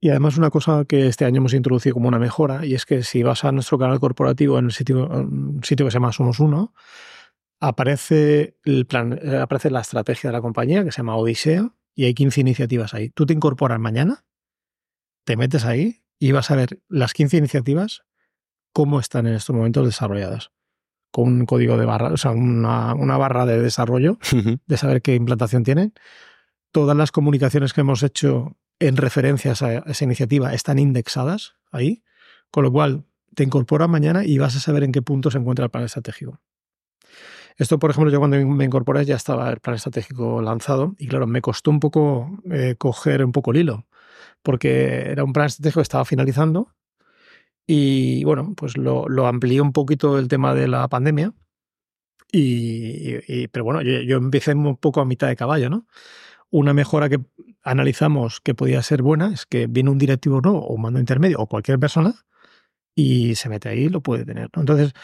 Y además una cosa que este año hemos introducido como una mejora, y es que si vas a nuestro canal corporativo en el sitio, un sitio que se llama Somos Uno, aparece, el plan, aparece la estrategia de la compañía que se llama Odisea, y hay 15 iniciativas ahí. Tú te incorporas mañana, te metes ahí y vas a ver las 15 iniciativas cómo están en estos momentos desarrolladas. Con un código de barra, o sea, una, barra de desarrollo, de saber qué implantación tienen. Todas las comunicaciones que hemos hecho en referencias a esa iniciativa están indexadas ahí, con lo cual te incorporas mañana y vas a saber en qué punto se encuentra el plan estratégico. Esto, por ejemplo, yo cuando me incorporé ya estaba el plan estratégico lanzado y claro, me costó un poco eh, coger un poco el hilo, porque era un plan estratégico que estaba finalizando y bueno, pues lo, lo amplié un poquito el tema de la pandemia. Y, pero bueno, yo, empecé un poco a mitad de caballo, ¿no? Una mejora que analizamos que podía ser buena es que viene un directivo no, o un mando intermedio, o cualquier persona, y se mete ahí y lo puede tener. Entonces,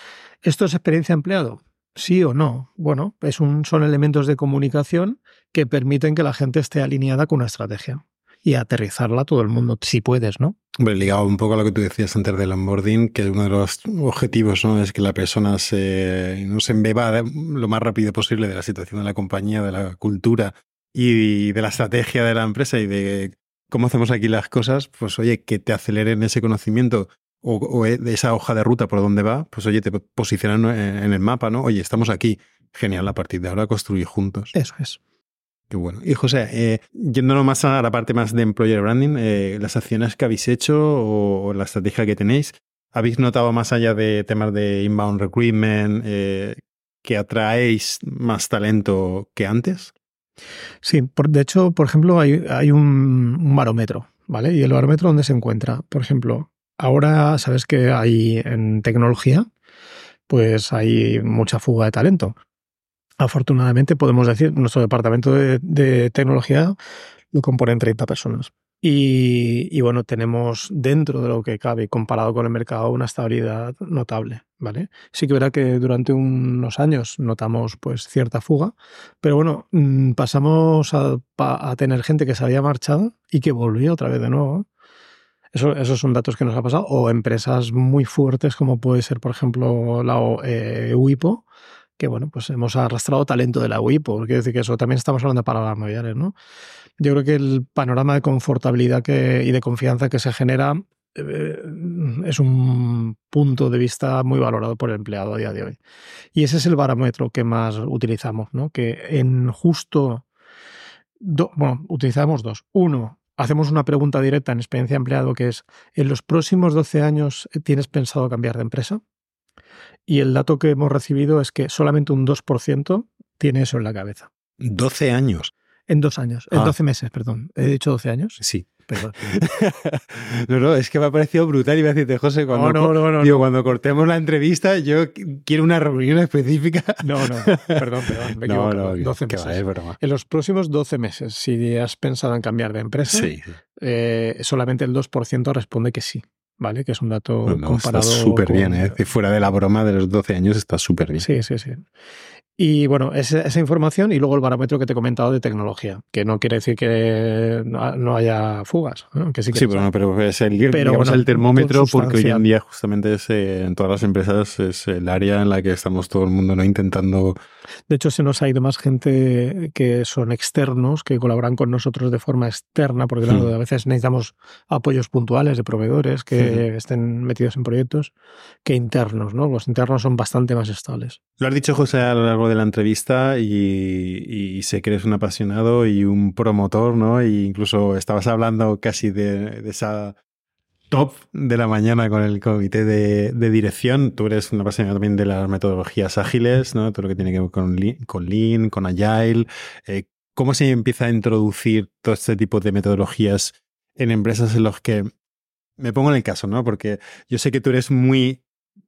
¿esto es experiencia empleado? Sí o no. Bueno, es un, son elementos de comunicación que permiten que la gente esté alineada con una estrategia y aterrizarla todo el mundo, si puedes, ¿no? Hombre, ligado un poco a lo que tú decías antes del onboarding, que uno de los objetivos ¿no? es que la persona se, no se embeba lo más rápido posible de la situación de la compañía, de la cultura y de la estrategia de la empresa y de cómo hacemos aquí las cosas, pues oye, que te aceleren ese conocimiento o, e, de esa hoja de ruta por donde va, pues oye, te posicionan en, el mapa, ¿no? Oye, estamos aquí. Genial, a partir de ahora construir juntos. Eso es. Qué bueno. Y José, eh, yéndonos más a la parte más de employer branding, eh, las acciones que habéis hecho o, la estrategia que tenéis, ¿habéis notado más allá de temas de inbound recruitment eh, que atraéis más talento que antes? Sí, de hecho, por ejemplo, hay, un, un, barómetro, ¿vale? Y el barómetro, ¿dónde se encuentra? Por ejemplo, ahora sabes que hay en tecnología, pues hay mucha fuga de talento. Afortunadamente podemos decir, nuestro departamento de, tecnología lo componen 30 personas. Y, bueno, tenemos dentro de lo que cabe, comparado con el mercado, una estabilidad notable, ¿vale? Sí que verá que durante unos años notamos pues cierta fuga, pero bueno, mm, pasamos a, tener gente que se había marchado y que volvió otra vez de nuevo. Eso, esos son datos que nos ha pasado. O empresas muy fuertes como puede ser, por ejemplo, la eh, UIPO, que bueno, pues hemos arrastrado talento de la WIPO, quiero decir que eso también estamos hablando de palabras mayores, ¿no? Yo creo que el panorama de confortabilidad que, y de confianza que se genera eh, es un punto de vista muy valorado por el empleado a día de hoy. Y ese es el barómetro que más utilizamos, ¿no? Que en justo, bueno, utilizamos dos. Uno, hacemos una pregunta directa en experiencia empleado que es, ¿en los próximos 12 años tienes pensado cambiar de empresa? Y el dato que hemos recibido es que solamente un 2% tiene eso en la cabeza. 12 años. En dos años, en 12 ah. meses, perdón. ¿He dicho 12 años? Sí. Perdón. no, no, es que me ha parecido brutal. Iba a decirte, José, cuando, no, no, no, digo, cuando cortemos la entrevista, yo quiero una reunión específica. no, no, perdón, perdón, me equivoco. No, 12 meses. en los próximos 12 meses, si has pensado en cambiar de empresa, eh, solamente el 2% responde que sí. ¿vale? Que es un dato comparado. Está súper bien, ¿eh? Fuera de la broma de los 12 años está súper bien. Sí, sí, sí. Y bueno, esa, esa, información y luego el barómetro que te he comentado de tecnología, que no quiere decir que no haya fugas. Que sí, sí pero, no, pero es el, el termómetro porque hoy en día justamente es, eh, en todas las empresas es el área en la que estamos todo el mundo no intentando... De hecho, se nos ha ido más gente que son externos, que colaboran con nosotros de forma externa, porque claro, hmm. a veces necesitamos apoyos puntuales de proveedores que hmm. estén metidos en proyectos, que internos, ¿no? Los internos son bastante más estables. Lo has dicho, José, a lo largo de la entrevista y, sé que eres un apasionado y un promotor, ¿no? E incluso estabas hablando casi de, esa top de la mañana con el comité de, dirección. Tú eres un apasionado también de las metodologías ágiles, ¿no? Todo lo que tiene que ver con, con Lean, con Agile. Eh, ¿Cómo se empieza a introducir todo este tipo de metodologías en empresas en las que me pongo en el caso, ¿no? Porque yo sé que tú eres muy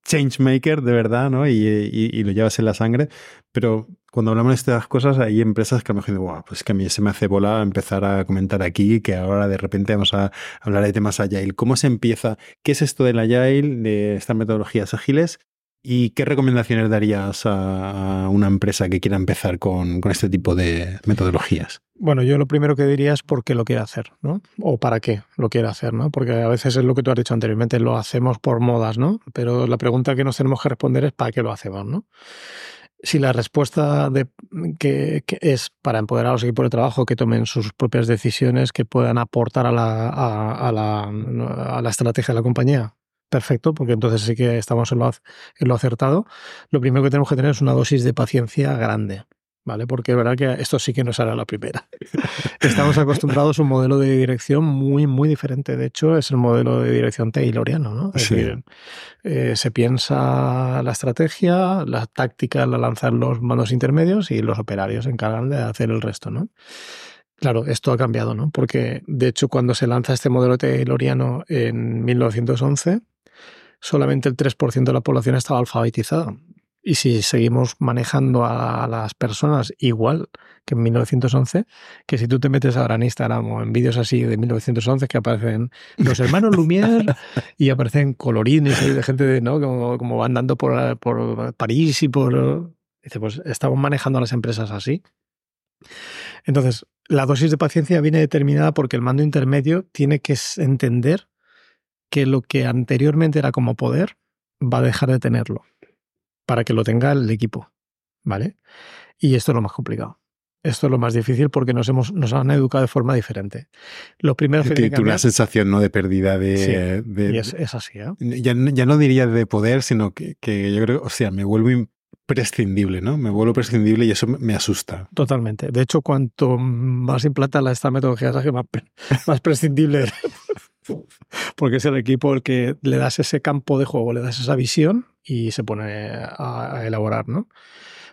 changemaker de verdad, ¿no? Y, lo llevas en la sangre. Pero cuando hablamos de estas cosas, hay empresas que a lo mejor dicen, pues que a mí se me hace bola empezar a comentar aquí que ahora de repente vamos a hablar de temas Agile. ¿Cómo se empieza? ¿Qué es esto del Agile, de estas metodologías ágiles? ¿Y qué recomendaciones darías a una empresa que quiera empezar con, este tipo de metodologías? Bueno, yo lo primero que diría es por qué lo quiere hacer, ¿no? O para qué lo quiere hacer, ¿no? Porque a veces es lo que tú has dicho anteriormente, lo hacemos por modas, ¿no? Pero la pregunta que nos tenemos que responder es para qué lo hacemos, ¿no? Si la respuesta de, que, es para empoderar a los equipos de trabajo que tomen sus propias decisiones, que puedan aportar a la, a la, a la estrategia de la compañía, perfecto, porque entonces sí que estamos en lo, acertado. Lo primero que tenemos que tener es una dosis de paciencia grande. ¿Vale? Porque es verdad que esto sí que no será la primera. Estamos acostumbrados a un modelo de dirección muy, muy diferente. De hecho, es el modelo de dirección tayloriano, ¿no? Es decir, eh, se piensa la estrategia, la táctica la lanzan los mandos intermedios y los operarios se encargan de hacer el resto, ¿no? Claro, esto ha cambiado, ¿no? Porque, de hecho, cuando se lanza este modelo tayloriano en 1911, solamente el 3% de la población estaba alfabetizada. Y si seguimos manejando a las personas igual que en 1911, que si tú te metes ahora en Instagram o en vídeos así de 1911 que aparecen los hermanos Lumière y aparecen colorines de gente de, ¿no? como, como andando por, por París y por... Dice, pues estamos manejando a las empresas así. Entonces, la dosis de paciencia viene determinada porque el mando intermedio tiene que entender que lo que anteriormente era como poder va a dejar de tenerlo para que lo tenga el equipo, ¿vale? Y esto es lo más complicado. esto es lo más difícil porque nos, hemos, nos han educado de forma diferente. Lo primero que, que una sensación ¿no? de pérdida de... y es, así, ¿eh? Ya, ya, no diría de poder, sino que, que, yo creo, o sea, me vuelvo imprescindible, ¿no? Me vuelvo prescindible y eso me asusta. Totalmente. De hecho, cuanto más implanta esta metodología, más, más prescindible porque es el equipo el que le das ese campo de juego, le das esa visión y se pone a, elaborar, ¿no?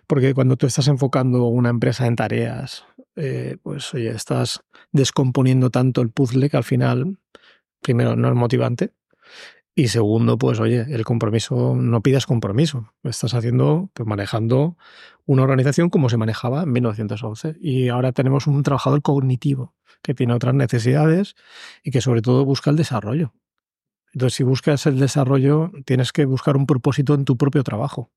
Porque cuando tú estás enfocando una empresa en tareas, eh, pues oye, estás descomponiendo tanto el puzzle que al final, primero, no es motivante. Y segundo, pues oye, el compromiso, no pidas compromiso. Estás haciendo, pues manejando una organización como se manejaba en 1911. Y ahora tenemos un trabajador cognitivo que tiene otras necesidades y que sobre todo busca el desarrollo. Entonces, si buscas el desarrollo, tienes que buscar un propósito en tu propio trabajo.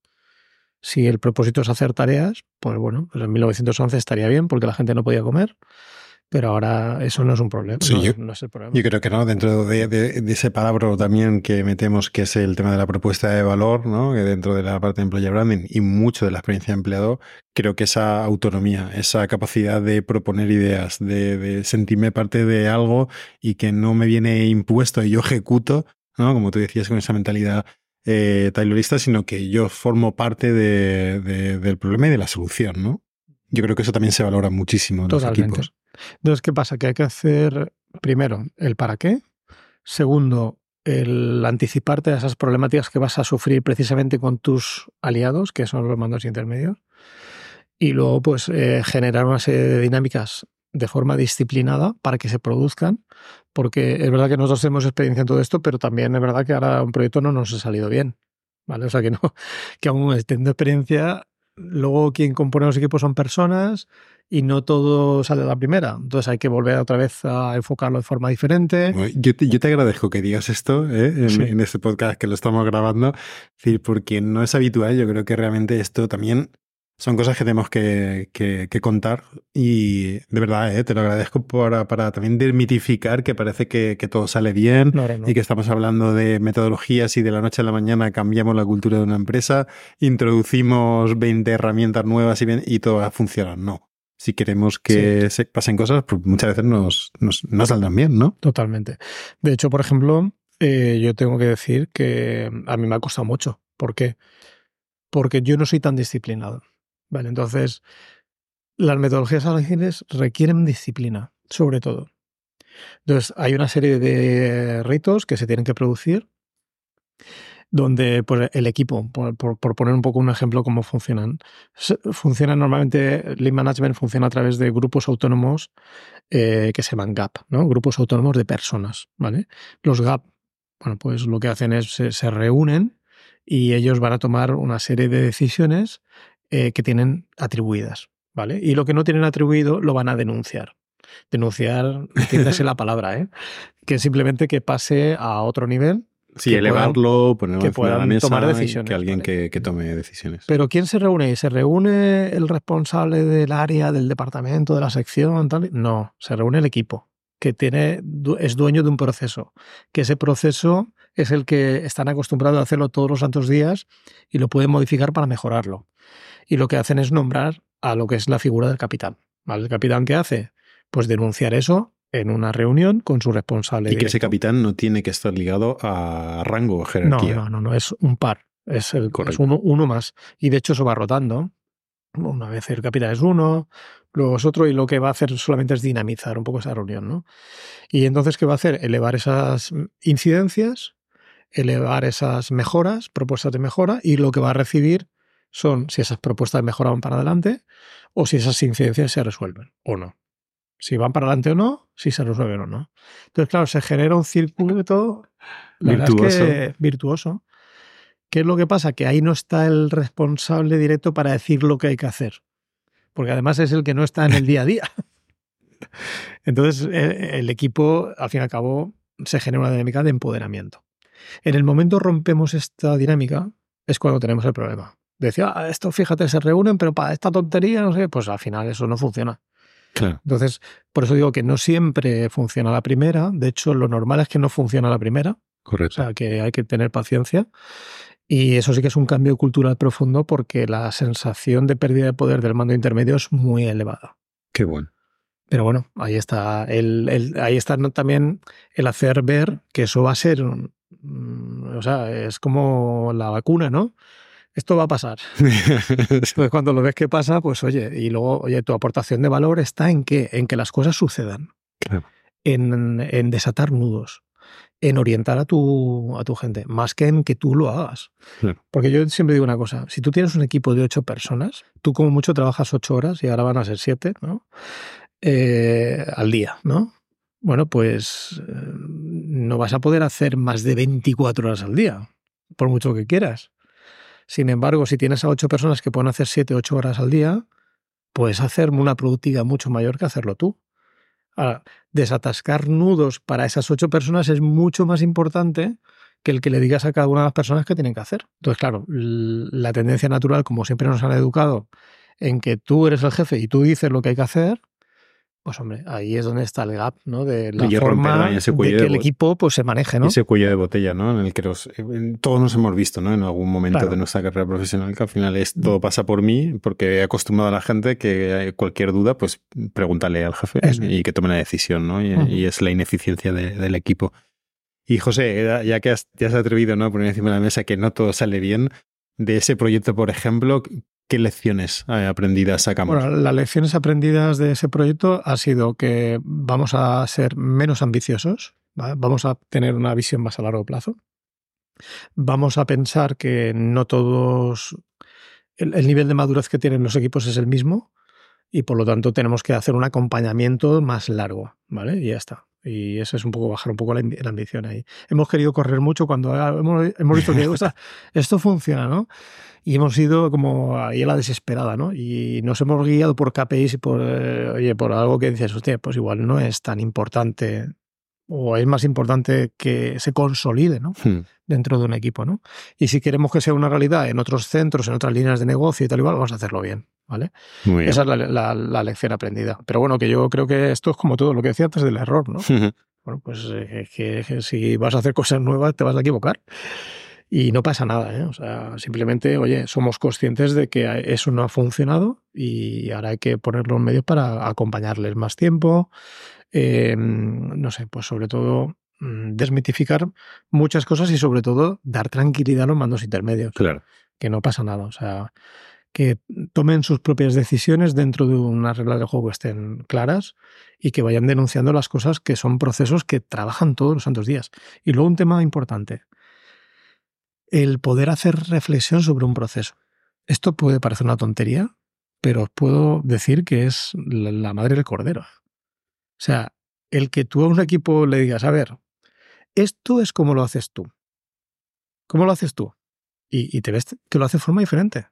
Si el propósito es hacer tareas, pues bueno, pues en 1911 estaría bien porque la gente no podía comer, pero ahora eso no es un problema. no, yo, es el problema. Yo creo que no, dentro de, ese palabra también que metemos, que es el tema de la propuesta de valor, ¿no? que dentro de la parte de employer branding y mucho de la experiencia de empleado, creo que esa autonomía, esa capacidad de proponer ideas, de, sentirme parte de algo y que no me viene impuesto y yo ejecuto, ¿no? como tú decías, con esa mentalidad eh, taylorista, sino que yo formo parte del problema y de la solución, ¿no? Yo creo que eso también se valora muchísimo en los equipos. Entonces, ¿qué pasa? Que hay que hacer, primero, el para qué. Segundo, el anticiparte a esas problemáticas que vas a sufrir precisamente con tus aliados, que son los mandos intermedios. Y luego, pues, eh, generar una serie de dinámicas de forma disciplinada para que se produzcan, porque es verdad que nosotros hemos experiencia en todo esto, pero también es verdad que ahora un proyecto no nos ha salido bien. ¿Vale? O sea que no, que aún teniendo experiencia, luego quien compone los equipos son personas y no todo sale a la primera. Entonces hay que volver otra vez a enfocarlo de forma diferente. Yo te, yo te agradezco que digas esto ¿eh? en, este podcast que lo estamos grabando, decir, porque no es habitual. Yo creo que realmente esto también son cosas que tenemos que, que, contar y de verdad ¿eh? te lo agradezco para, para también demitificar que parece que, que todo sale bien y que estamos hablando de metodologías y de la noche a la mañana cambiamos la cultura de una empresa, introducimos 20 herramientas nuevas y, y todo va a funcionar. No, si queremos que se pasen cosas, pues muchas veces nos, nos, no saldrán bien, ¿no? Totalmente. De hecho, por ejemplo, eh, yo tengo que decir que a mí me ha costado mucho. ¿Por qué? Porque yo no soy tan disciplinado. Vale, entonces, las metodologías ágiles requieren disciplina, sobre todo. Entonces, hay una serie de ritos que se tienen que producir donde pues, el equipo, por, poner un poco un ejemplo cómo funcionan, funciona normalmente, Lean Management funciona a través de grupos autónomos eh, que se llaman GAP, ¿no? grupos autónomos de personas. ¿vale? Los GAP, bueno, pues lo que hacen es se, reúnen y ellos van a tomar una serie de decisiones eh, que tienen atribuidas. ¿vale? Y lo que no tienen atribuido lo van a denunciar denunciar, entiéndase la palabra, ¿eh? que simplemente que pase a otro nivel Sí, elevarlo, ponerlo que encima de la mesa, tomar decisiones, que alguien que, tome decisiones. Pero ¿quién se reúne? ¿Se reúne el responsable del área, del departamento, de la sección? Tal? No, se reúne el equipo, que tiene, es dueño de un proceso, que ese proceso es el que están acostumbrados a hacerlo todos los santos días y lo pueden modificar para mejorarlo. Y lo que hacen es nombrar a lo que es la figura del capitán. ¿El capitán qué hace? Pues denunciar eso en una reunión con su responsable. Y que ese capitán no tiene que estar ligado a rango o jerarquía. No, no, no, es un par, es, el, uno, más. Y de hecho eso va rotando. Una vez el capitán es uno, luego es otro, y lo que va a hacer solamente es dinamizar un poco esa reunión. ¿no? Y entonces, ¿qué va a hacer? Elevar esas incidencias, elevar esas mejoras, propuestas de mejora, y lo que va a recibir son si esas propuestas de mejora van para adelante o si esas incidencias se resuelven o no si van para adelante o no, si se resuelven o no. Entonces, claro, se genera un círculo virtuoso. virtuoso. ¿Qué es lo que pasa? Que ahí no está el responsable directo para decir lo que hay que hacer. Porque además es el que no está en el día a día. Entonces, eh, el equipo, al fin y al cabo, se genera una dinámica de empoderamiento. En el momento rompemos esta dinámica, es cuando tenemos el problema. Decía, ah, esto fíjate, se reúnen, pero para esta tontería, no sé, pues al final eso no funciona. Entonces, por eso digo que no siempre funciona la primera. De hecho, lo normal es que no funciona la primera. Correcto. O sea, que hay que tener paciencia. Y eso sí que es un cambio cultural profundo porque la sensación de pérdida de poder del mando intermedio es muy elevada. Qué bueno. Pero bueno, ahí está. El, ahí está también el hacer ver que eso va a ser. o sea, es como la vacuna, ¿no? Esto va a pasar. Entonces, cuando lo ves que pasa, pues oye, y luego, oye, tu aportación de valor está en que, en que las cosas sucedan. En, en desatar nudos en orientar a tu, a tu gente, más que en que tú lo hagas. Porque yo siempre digo una cosa, si tú tienes un equipo de ocho personas, tú como mucho trabajas ocho horas y ahora van a ser siete, ¿no? Eh, al día, ¿no? Bueno, pues eh, no vas a poder hacer más de 24 horas al día, por mucho que quieras. Sin embargo, si tienes a ocho personas que pueden hacer siete, ocho horas al día, puedes hacer una productividad mucho mayor que hacerlo tú. Ahora, desatascar nudos para esas ocho personas es mucho más importante que el que le digas a cada una de las personas que tienen que hacer. Entonces, claro, la tendencia natural, como siempre nos han educado, en que tú eres el jefe y tú dices lo que hay que hacer, pues hombre, ahí es donde está el gap, ¿no? De la forma de que el equipo pues, se maneje, ¿no? Ese cuello de botella, ¿no? En el que todos nos hemos visto, ¿no? En algún momento de nuestra carrera profesional, que al final es todo pasa por mí, porque he acostumbrado a la gente que cualquier duda, pues pregúntale al jefe y que tome la decisión, ¿no? Y, es la ineficiencia del equipo. Y José, ya que has, has atrevido ¿no? a poner encima de la mesa que no todo sale bien, de ese proyecto, por ejemplo, ¿Qué lecciones eh, aprendidas sacamos? Bueno, las lecciones aprendidas de ese proyecto ha sido que vamos a ser menos ambiciosos, vamos a tener una visión más a largo plazo, vamos a pensar que no todos, el, nivel de madurez que tienen los equipos es el mismo y por lo tanto tenemos que hacer un acompañamiento más largo, ¿vale? Y ya está. Y eso es un poco bajar un poco la, ambición ahí. Hemos querido correr mucho cuando hemos, hemos visto que esto funciona, ¿no? y hemos ido como ahí a la desesperada, ¿no? Y nos hemos guiado por KPIs y por, eh, oye, por algo que dices, hostia, pues igual no es tan importante o es más importante que se consolide, ¿no? Hmm. Dentro de un equipo, ¿no? Y si queremos que sea una realidad en otros centros, en otras líneas de negocio y tal igual, vamos a hacerlo bien, ¿vale? Esa es la, lección aprendida. Pero bueno, que yo creo que esto es como todo lo que decía antes del error, ¿no? bueno, pues eh, que si vas a hacer cosas nuevas te vas a equivocar. Y no pasa nada, ¿eh? O sea, simplemente, oye, somos conscientes de que eso no ha funcionado y ahora hay que ponerlo en medio para acompañarles más tiempo. Eh, no sé, pues sobre todo mm, desmitificar muchas cosas y sobre todo dar tranquilidad a los mandos intermedios. Claro. Que no pasa nada. O sea, que tomen sus propias decisiones dentro de unas reglas de juego que estén claras y que vayan denunciando las cosas que son procesos que trabajan todos los santos días. Y luego un tema importante el poder hacer reflexión sobre un proceso. Esto puede parecer una tontería, pero os puedo decir que es la madre del cordero. O sea, el que tú a un equipo le digas, a ver, esto es como lo haces tú. ¿Cómo lo haces tú? Y, te ves que lo hace de forma diferente.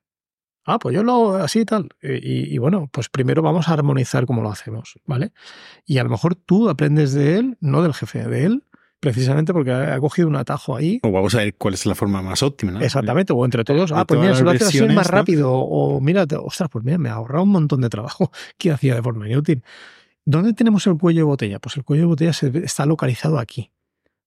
Ah, pues yo lo hago así y tal. Y, y, bueno, pues primero vamos a armonizar cómo lo hacemos, ¿vale? Y a lo mejor tú aprendes de él, no del jefe, de él, precisamente porque ha cogido un atajo ahí. O vamos a ver cuál es la forma más óptima, ¿no? Exactamente, o entre todos, ah, pues mira, si lo haces así más rápido, o mira, ostras, pues mira, me ha ahorrado un montón de trabajo que hacía de forma inútil. ¿Dónde tenemos el cuello de botella? Pues el cuello de botella está localizado aquí.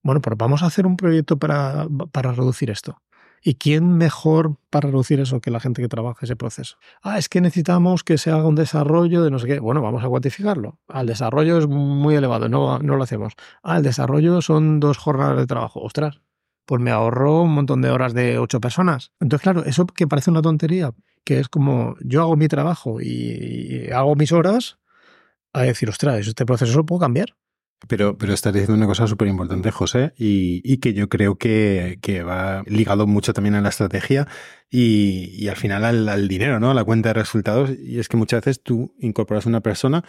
Bueno, pues vamos a hacer un proyecto para, para reducir esto. ¿Y quién mejor para reducir eso que la gente que trabaja ese proceso? Ah, es que necesitamos que se haga un desarrollo de no sé qué. Bueno, vamos a cuantificarlo. Al desarrollo es muy elevado, no, no lo hacemos. Ah, el desarrollo son dos jornadas de trabajo. Ostras, pues me ahorro un montón de horas de ocho personas. Entonces, claro, eso que parece una tontería, que es como yo hago mi trabajo y hago mis horas, a decir, ostras, este proceso lo puedo cambiar. Pero, pero estás diciendo una cosa súper importante, José, y, que yo creo que, va ligado mucho también a la estrategia y, al final al, dinero, ¿no? A la cuenta de resultados. Y es que muchas veces tú incorporas una persona,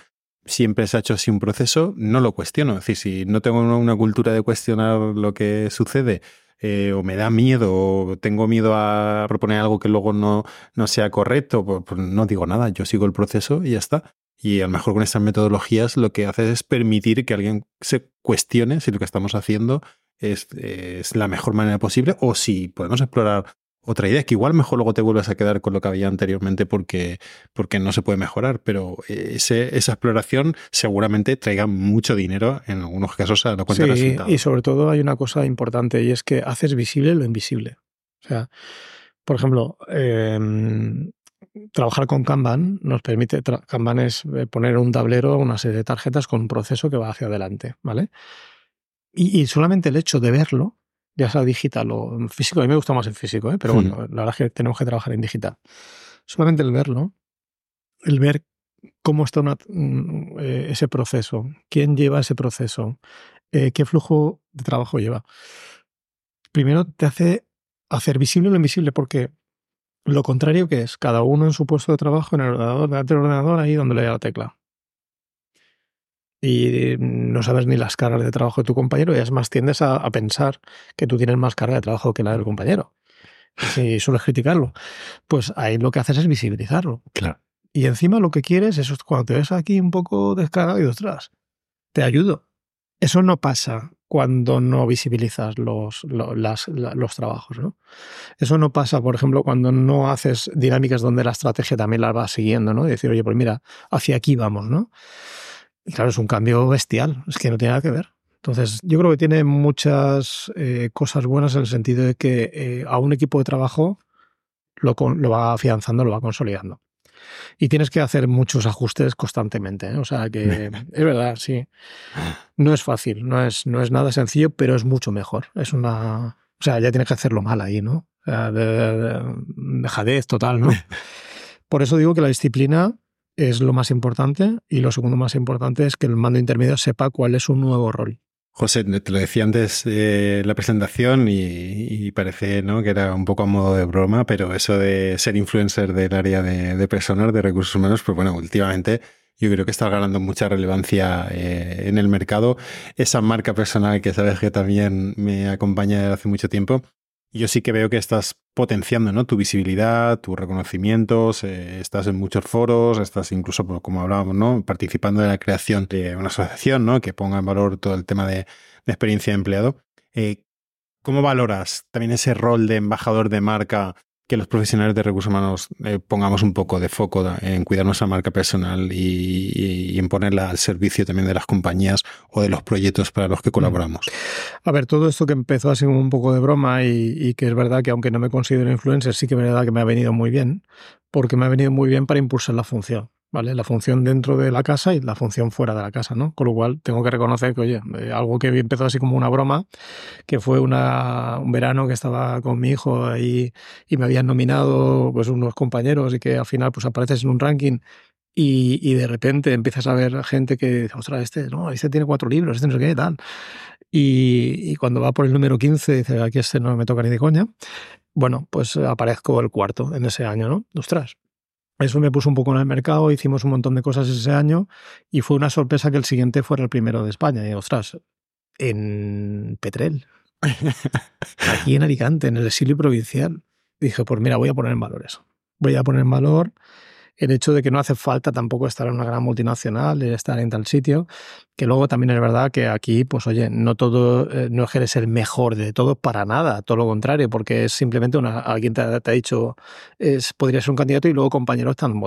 siempre se ha hecho así un proceso, no lo cuestiono. Es decir, si no tengo una cultura de cuestionar lo que sucede, eh, o me da miedo, o tengo miedo a proponer algo que luego no, no sea correcto, pues, pues no digo nada, yo sigo el proceso y ya está. Y a lo mejor con estas metodologías lo que hace es permitir que alguien se cuestione si lo que estamos haciendo es, la mejor manera posible o si podemos explorar otra idea, que igual mejor luego te vuelves a quedar con lo que había anteriormente porque, porque no se puede mejorar, pero ese, esa exploración seguramente traiga mucho dinero en algunos casos a la cuenta de resultados. Y sobre todo hay una cosa importante y es que haces visible lo invisible. O sea, por ejemplo, em, trabajar con Kanban nos permite, Kanban es eh, poner un tablero, una serie de tarjetas con un proceso que va hacia adelante, ¿vale? Y, solamente el hecho de verlo, ya sea digital o físico, a mí me gusta más el físico, ¿eh? pero bueno, hmm. la verdad es que tenemos que trabajar en digital. Solamente el verlo, el ver cómo está eh, ese proceso, quién lleva ese proceso, eh, qué flujo de trabajo lleva. Primero te hace hacer visible lo invisible, porque lo contrario que es, cada uno en su puesto de trabajo, en el ordenador, delante del ordenador, ahí donde le da la tecla. Y no sabes ni las cargas de trabajo de tu compañero y es más tiendes a, pensar que tú tienes más carga de trabajo que la del compañero. Si sueles criticarlo, pues ahí lo que haces es visibilizarlo. Claro. Y encima lo que quieres es cuando te ves aquí un poco descargado y ostras, te ayudo. Eso no pasa cuando no visibilizas los, los, trabajos. ¿no? Eso no pasa, por ejemplo, cuando no haces dinámicas donde la estrategia también la vas siguiendo, ¿no? Y decir, oye, pues mira, hacia aquí vamos, ¿no? Y claro, es un cambio bestial, es que no tiene nada que ver. Entonces, yo creo que tiene muchas eh, cosas buenas en el sentido de que eh, a un equipo de trabajo lo, lo va afianzando, lo va consolidando y tienes que hacer muchos ajustes constantemente. ¿eh? O sea que es verdad, sí. No es fácil, no es, no es nada sencillo, pero es mucho mejor. Es una. O sea, ya tienes que hacerlo mal ahí, ¿no? O sea, de, dejadez total, ¿no? Por eso digo que la disciplina es lo más importante y lo segundo más importante es que el mando intermedio sepa cuál es su nuevo rol. José, te lo decía antes de la presentación y, parece ¿no? que era un poco a modo de broma, pero eso de ser influencer del área de, de personas, de recursos humanos, pues bueno, últimamente yo creo que está ganando mucha relevancia eh, en el mercado. Esa marca personal que sabes que también me acompaña desde hace mucho tiempo, yo sí que veo que estás potenciando ¿no? tu visibilidad, tus reconocimientos, estás en muchos foros, estás incluso, como hablábamos, ¿no? participando en la creación de una asociación ¿no? que ponga en valor todo el tema de, experiencia de empleado. Eh, ¿Cómo valoras también ese rol de embajador de marca que los profesionales de recursos humanos eh, pongamos un poco de foco en cuidar nuestra marca personal y, en ponerla al servicio también de las compañías o de los proyectos para los que mm. colaboramos. A ver, todo esto que empezó así un poco de broma y, y que es verdad que aunque no me considero influencer, sí que es verdad que me ha venido muy bien, porque me ha venido muy bien para impulsar la función. ¿Vale? La función dentro de la casa y la función fuera de la casa, ¿no? Con lo cual tengo que reconocer que, oye, eh, algo que empezó así como una broma, que fue una, un verano que estaba con mi hijo ahí y me habían nominado pues unos compañeros y que al final pues apareces en un ranking y, y, de repente empiezas a ver gente que dice, ostras, este, no, este tiene cuatro libros, este no sé qué, tal. Y, y cuando va por el número 15, dice, aquí este no me toca ni de coña. Bueno, pues aparezco el cuarto en ese año, ¿no? Ostras, eso me puso un poco en el mercado, hicimos un montón de cosas ese año y fue una sorpresa que el siguiente fuera el primero de España. Y ostras, en Petrel, aquí en Alicante, en el exilio provincial. Dije, pues mira, voy a poner en valor eso. Voy a poner en valor el hecho de que no hace falta tampoco estar en una gran multinacional, estar en tal sitio, que luego también es verdad que aquí, pues oye, no todo, eh, no eres el mejor de todo para nada, todo lo contrario, porque es simplemente una, alguien te, ha dicho, es, podría ser un candidato y luego compañeros te han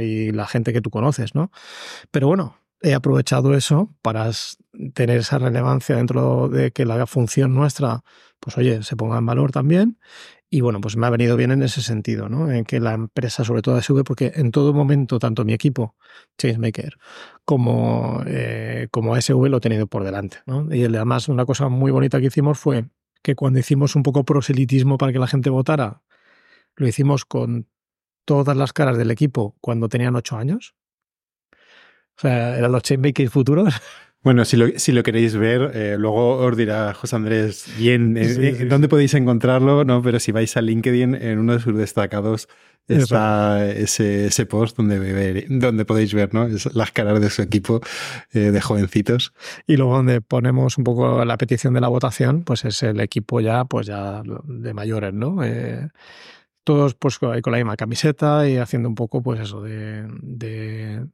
y la gente que tú conoces, ¿no? Pero bueno, he aprovechado eso para tener esa relevancia dentro de que la función nuestra, pues oye, se ponga en valor también y bueno, pues me ha venido bien en ese sentido, ¿no? En que la empresa, sobre todo ASV, porque en todo momento, tanto mi equipo, Changemaker, como, eh, como ASV lo he tenido por delante, ¿no? Y además, una cosa muy bonita que hicimos fue que cuando hicimos un poco proselitismo para que la gente votara, lo hicimos con todas las caras del equipo cuando tenían ocho años. O sea, eran los Chainmakers futuros. Bueno, si lo, si lo queréis ver, eh, luego os dirá José Andrés bien eh, dónde podéis encontrarlo, ¿no? Pero si vais a LinkedIn, en uno de sus destacados está ese, ese, post donde, donde podéis ver ¿no? las caras de su equipo eh, de jovencitos. Y luego donde ponemos un poco la petición de la votación, pues es el equipo ya, pues ya de mayores, ¿no? Todos pues con la misma camiseta y haciendo un poco pues eso de, de,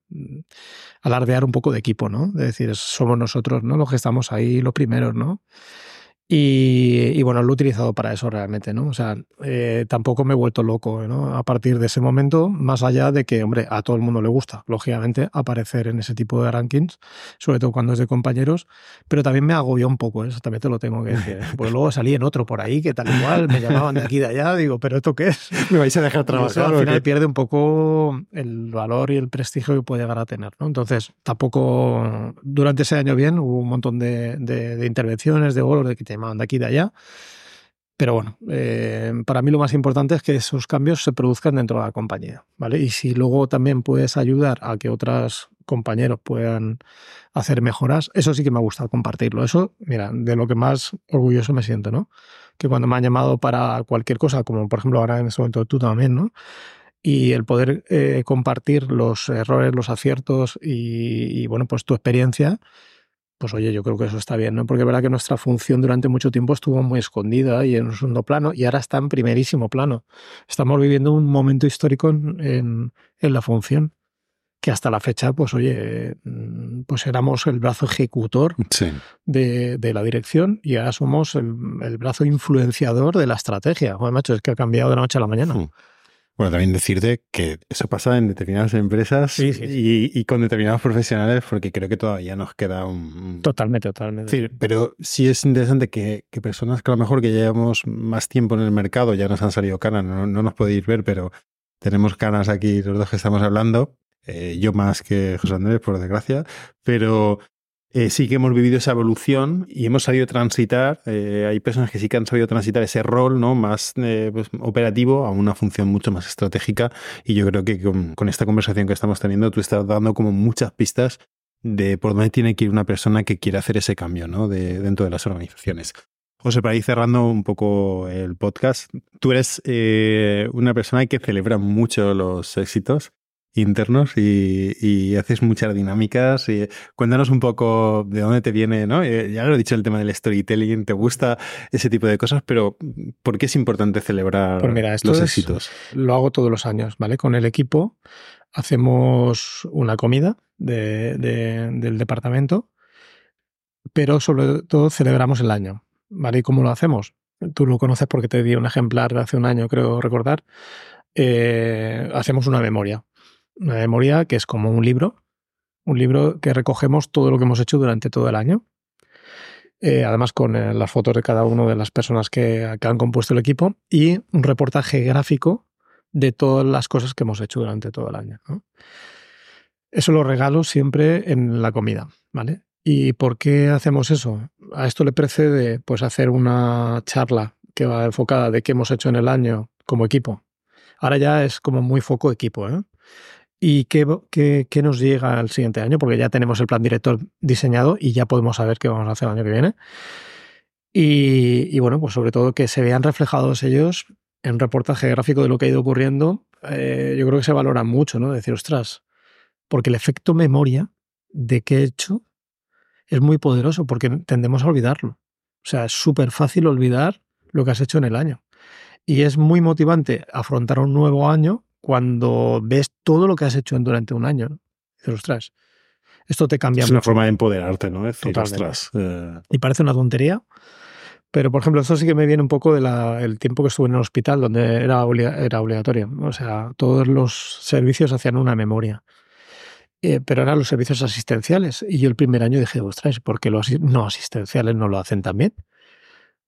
alardear un poco de equipo, ¿no? De decir, somos nosotros, ¿no? Los que estamos ahí los primeros, ¿no? Y, bueno, lo he utilizado para eso realmente, ¿no? O sea, eh, tampoco me he vuelto loco, ¿no? A partir de ese momento, más allá de que, hombre, a todo el mundo le gusta, lógicamente, aparecer en ese tipo de rankings, sobre todo cuando es de compañeros, pero también me agobió un poco, ¿eh? eso también te lo tengo que decir. ¿eh? Pues luego salí en otro por ahí, que tal igual, me llamaban de aquí y de allá, digo, ¿pero esto qué es? Me vais a dejar trabajar. al final pierde un poco el valor y el prestigio que puede llegar a tener, ¿no? Entonces, tampoco, durante ese año bien, hubo un montón de, de intervenciones, de bolos, de que te de aquí y de allá. Pero bueno, eh, para mí lo más importante es que esos cambios se produzcan dentro de la compañía, ¿vale? Y si luego también puedes ayudar a que otros compañeros puedan hacer mejoras, eso sí que me gusta compartirlo. Eso, mira, de lo que más orgulloso me siento, ¿no? Que cuando me han llamado para cualquier cosa, como por ejemplo ahora en este momento tú también, ¿no? Y el poder eh, compartir los errores, los aciertos y, y, bueno, pues tu experiencia, pues oye, yo creo que eso está bien, ¿no? Porque es verdad que nuestra función durante mucho tiempo estuvo muy escondida y en un segundo plano y ahora está en primerísimo plano. Estamos viviendo un momento histórico en, en, la función que hasta la fecha, pues oye, mm, pues éramos el brazo ejecutor de, de, la dirección y ahora somos el, el, brazo influenciador de la estrategia. Joder, macho, es que ha cambiado de la noche a la mañana. Hmm. Bueno, también decirte que eso pasa en determinadas empresas Y, con determinados profesionales, porque creo que todavía nos queda un... Totalmente, totalmente. pero sí es interesante que, personas que a lo mejor que llevamos más tiempo en el mercado, ya nos han salido canas, no, nos podéis ver, pero tenemos canas aquí los dos que estamos hablando, eh, yo más que José Andrés, por desgracia, pero eh, sí que hemos vivido esa evolución y hemos sabido transitar. Eh, hay personas que sí que han sabido transitar ese rol ¿no? más eh, pues, operativo a una función mucho más estratégica. Y yo creo que con, esta conversación que estamos teniendo, tú estás dando como muchas pistas de por dónde tiene que ir una persona que quiere hacer ese cambio ¿no? de, dentro de las organizaciones. José, para ir cerrando un poco el podcast, tú eres una persona que celebra mucho los éxitos internos y, haces muchas dinámicas. Y cuéntanos un poco de dónde te viene, ¿no? Eh, ya lo he dicho el tema del storytelling, te gusta ese tipo de cosas, pero ¿por qué es importante celebrar pues los éxitos? Lo hago todos los años, ¿vale? Con el equipo hacemos una comida del departamento, pero sobre todo celebramos el año, ¿vale? ¿Y cómo lo hacemos? Tú lo conoces porque te di un ejemplar hace un año, creo recordar. Eh, hacemos una memoria una memoria que es como un libro, un libro que recogemos todo lo que hemos hecho durante todo el año. Eh, además con eh, las fotos de cada una de las personas que, han compuesto el equipo y un reportaje gráfico de todas las cosas que hemos hecho durante todo el año. Eso lo regalo siempre en la comida, ¿vale? ¿Y por qué hacemos eso? A esto le precede pues hacer una charla que va enfocada de qué hemos hecho en el año como equipo. Ahora ya es como muy foco equipo, ¿eh? ¿Y qué, qué, nos llega al siguiente año? Porque ya tenemos el plan director diseñado y ya podemos saber qué vamos a hacer el año que viene. Y, bueno, pues sobre todo que se vean reflejados ellos en reportaje gráfico de lo que ha ido ocurriendo. Eh, yo creo que se valora mucho, ¿no? Decir, ostras, porque el efecto memoria de qué he hecho es muy poderoso porque tendemos a olvidarlo. O sea, es súper fácil olvidar lo que has hecho en el año. Y es muy motivante afrontar un nuevo año cuando ves todo lo que has hecho durante un año. Dices, ostras, esto te cambia. Es una forma de empoderarte, ¿no? Decir, ostras, eh". Y parece una tontería, pero por ejemplo, eso sí que me viene un poco del tiempo que estuve en el hospital, donde era, era obligatorio. O sea, todos los servicios hacían una memoria. Eh, pero eran los servicios asistenciales. Y yo el primer año dije, ostras, ¿por qué los no asistenciales no lo hacen también?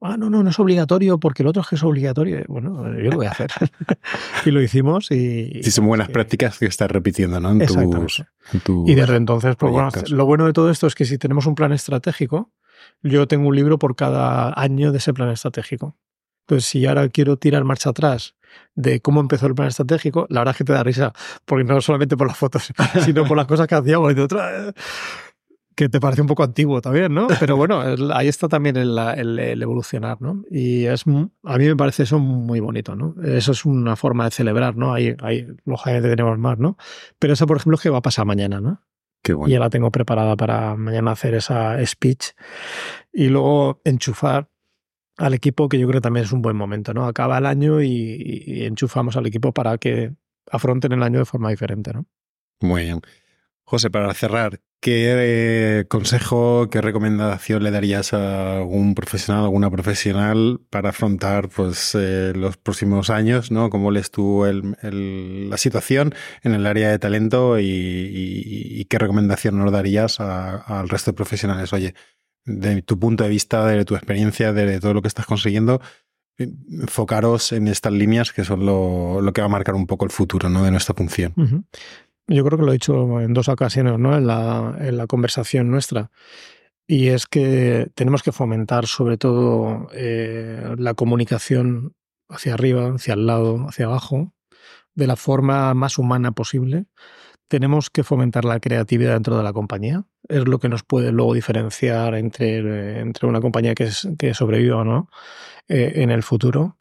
Ah, no, no, no es obligatorio porque el otro es que es obligatorio. Bueno, yo lo voy a hacer. y lo hicimos y... Sí, son buenas prácticas que estás repitiendo, ¿no? En tus, y desde entonces, pues, bueno, lo bueno de todo esto es que si tenemos un plan estratégico, yo tengo un libro por cada año de ese plan estratégico. Entonces, si ahora quiero tirar marcha atrás de cómo empezó el plan estratégico, la verdad es que te da risa, porque no solamente por las fotos, sino por las cosas que hacíamos. Y de otra, que te parece un poco antiguo también, ¿no? Pero bueno, ahí está también el, el, evolucionar, ¿no? Y es, a mí me parece eso muy bonito, ¿no? Eso es una forma de celebrar, ¿no? Ahí, ahí lógicamente tenemos más, ¿no? Pero eso, por ejemplo, es que va a pasar mañana, ¿no? Qué bueno. Y ya la tengo preparada para mañana hacer esa speech y luego enchufar al equipo, que yo creo que también es un buen momento, ¿no? Acaba el año y, y enchufamos al equipo para que afronten el año de forma diferente, ¿no? Muy bien. José, para cerrar, ¿qué eh, consejo, qué recomendación le darías a algún profesional, alguna profesional para afrontar pues, eh, los próximos años? ¿no? ¿Cómo lees tú la situación en el área de talento y, qué recomendación nos darías al resto de profesionales? Oye, de tu punto de vista, de tu experiencia, de todo lo que estás consiguiendo, enfocaros en estas líneas que son lo, que va a marcar un poco el futuro ¿no? de nuestra función. Yo creo que lo he dicho en dos ocasiones ¿no? en, la, en la conversación nuestra. Y es que tenemos que fomentar sobre todo eh, la comunicación hacia arriba, hacia el lado, hacia abajo, de la forma más humana posible. Tenemos que fomentar la creatividad dentro de la compañía. Es lo que nos puede luego diferenciar entre, entre una compañía que, es, que sobreviva o no eh, en el futuro.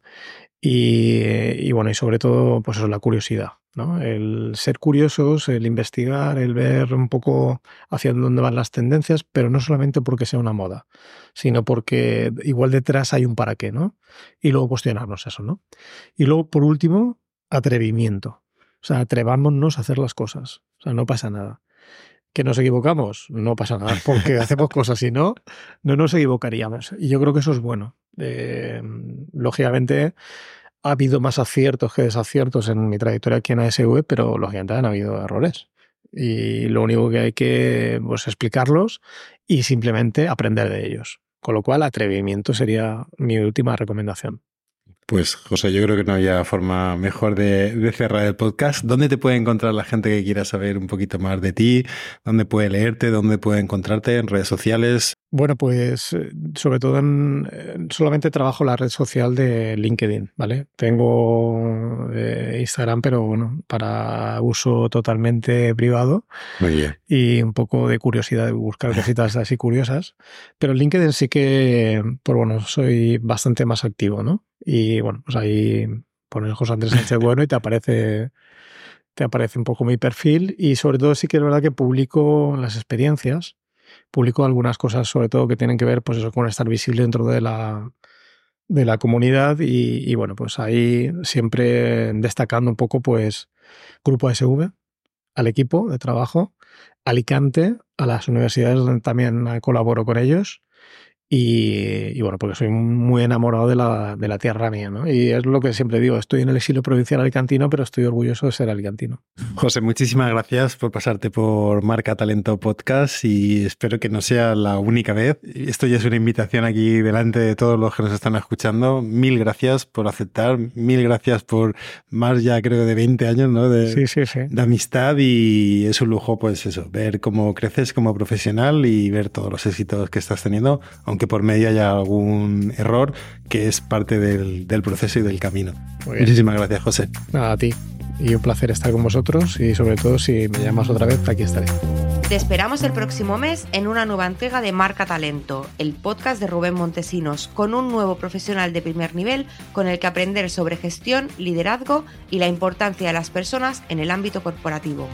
Y, bueno, y sobre todo, pues eso, la curiosidad. El ser curiosos, el investigar, el ver un poco hacia dónde van las tendencias, pero no solamente porque sea una moda, sino porque igual detrás hay un para qué, ¿no? Y luego cuestionarnos eso, ¿no? Y luego, por último, atrevimiento. O sea, atrevámonos a hacer las cosas. O sea, no pasa nada. ¿Que nos equivocamos? No pasa nada, porque hacemos cosas y no, no nos equivocaríamos. Y yo creo que eso es bueno. Eh, lógicamente, ha habido más aciertos que desaciertos en mi trayectoria aquí en ASV, pero lógicamente han habido errores. Y lo único que hay que pues, explicarlos y simplemente aprender de ellos. Con lo cual, atrevimiento sería mi última recomendación. Pues José, yo creo que no había forma mejor de, cerrar el podcast. ¿Dónde te puede encontrar la gente que quiera saber un poquito más de ti? ¿Dónde puede leerte? ¿Dónde puede encontrarte? ¿En redes sociales? Bueno, pues eh, sobre todo en, solamente trabajo la red social de LinkedIn, ¿vale? Tengo eh, Instagram, pero bueno, para uso totalmente privado. Muy bien. Y un poco de curiosidad de buscar cositas así curiosas. Pero en LinkedIn sí que, pues bueno, soy bastante más activo, ¿no? Y bueno, pues ahí pones José Andrés Sánchez Bueno y te aparece te aparece un poco mi perfil y sobre todo sí que es verdad que publico las experiencias publico algunas cosas, sobre todo que tienen que ver pues eso, con estar visible dentro de la, de la comunidad y, bueno, pues ahí siempre destacando un poco pues Grupo SV, al equipo de trabajo, Alicante, a las universidades donde también colaboro con ellos y, bueno, porque soy muy enamorado de la, de la, tierra mía, ¿no? Y es lo que siempre digo, estoy en el exilio provincial alicantino, pero estoy orgulloso de ser alicantino. José, muchísimas gracias por pasarte por Marca Talento Podcast y espero que no sea la única vez. Esto ya es una invitación aquí delante de todos los que nos están escuchando. Mil gracias por aceptar, mil gracias por más ya creo de 20 años, ¿no? De, sí, sí, sí. de amistad y es un lujo, pues eso, ver cómo creces como profesional y ver todos los éxitos que estás teniendo, aunque que por medio haya algún error, que es parte del, proceso y del camino. Muchísimas gracias, José. Nada, a ti. Y un placer estar con vosotros y sobre todo si me llamas otra vez, aquí estaré. Te esperamos el próximo mes en una nueva entrega de Marca Talento, el podcast de Rubén Montesinos, con un nuevo profesional de primer nivel con el que aprender sobre gestión, liderazgo y la importancia de las personas en el ámbito corporativo.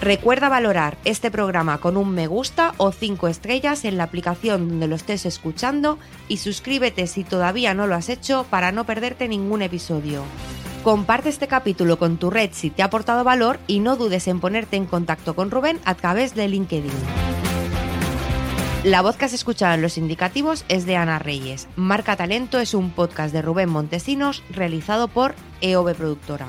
Recuerda valorar este programa con un me gusta o cinco estrellas en la aplicación donde lo estés escuchando y suscríbete si todavía no lo has hecho para no perderte ningún episodio. Comparte este capítulo con tu red si te ha aportado valor y no dudes en ponerte en contacto con Rubén a través de LinkedIn. La voz que has escuchado en los indicativos es de Ana Reyes. Marca Talento es un podcast de Rubén Montesinos realizado por EOB Productora.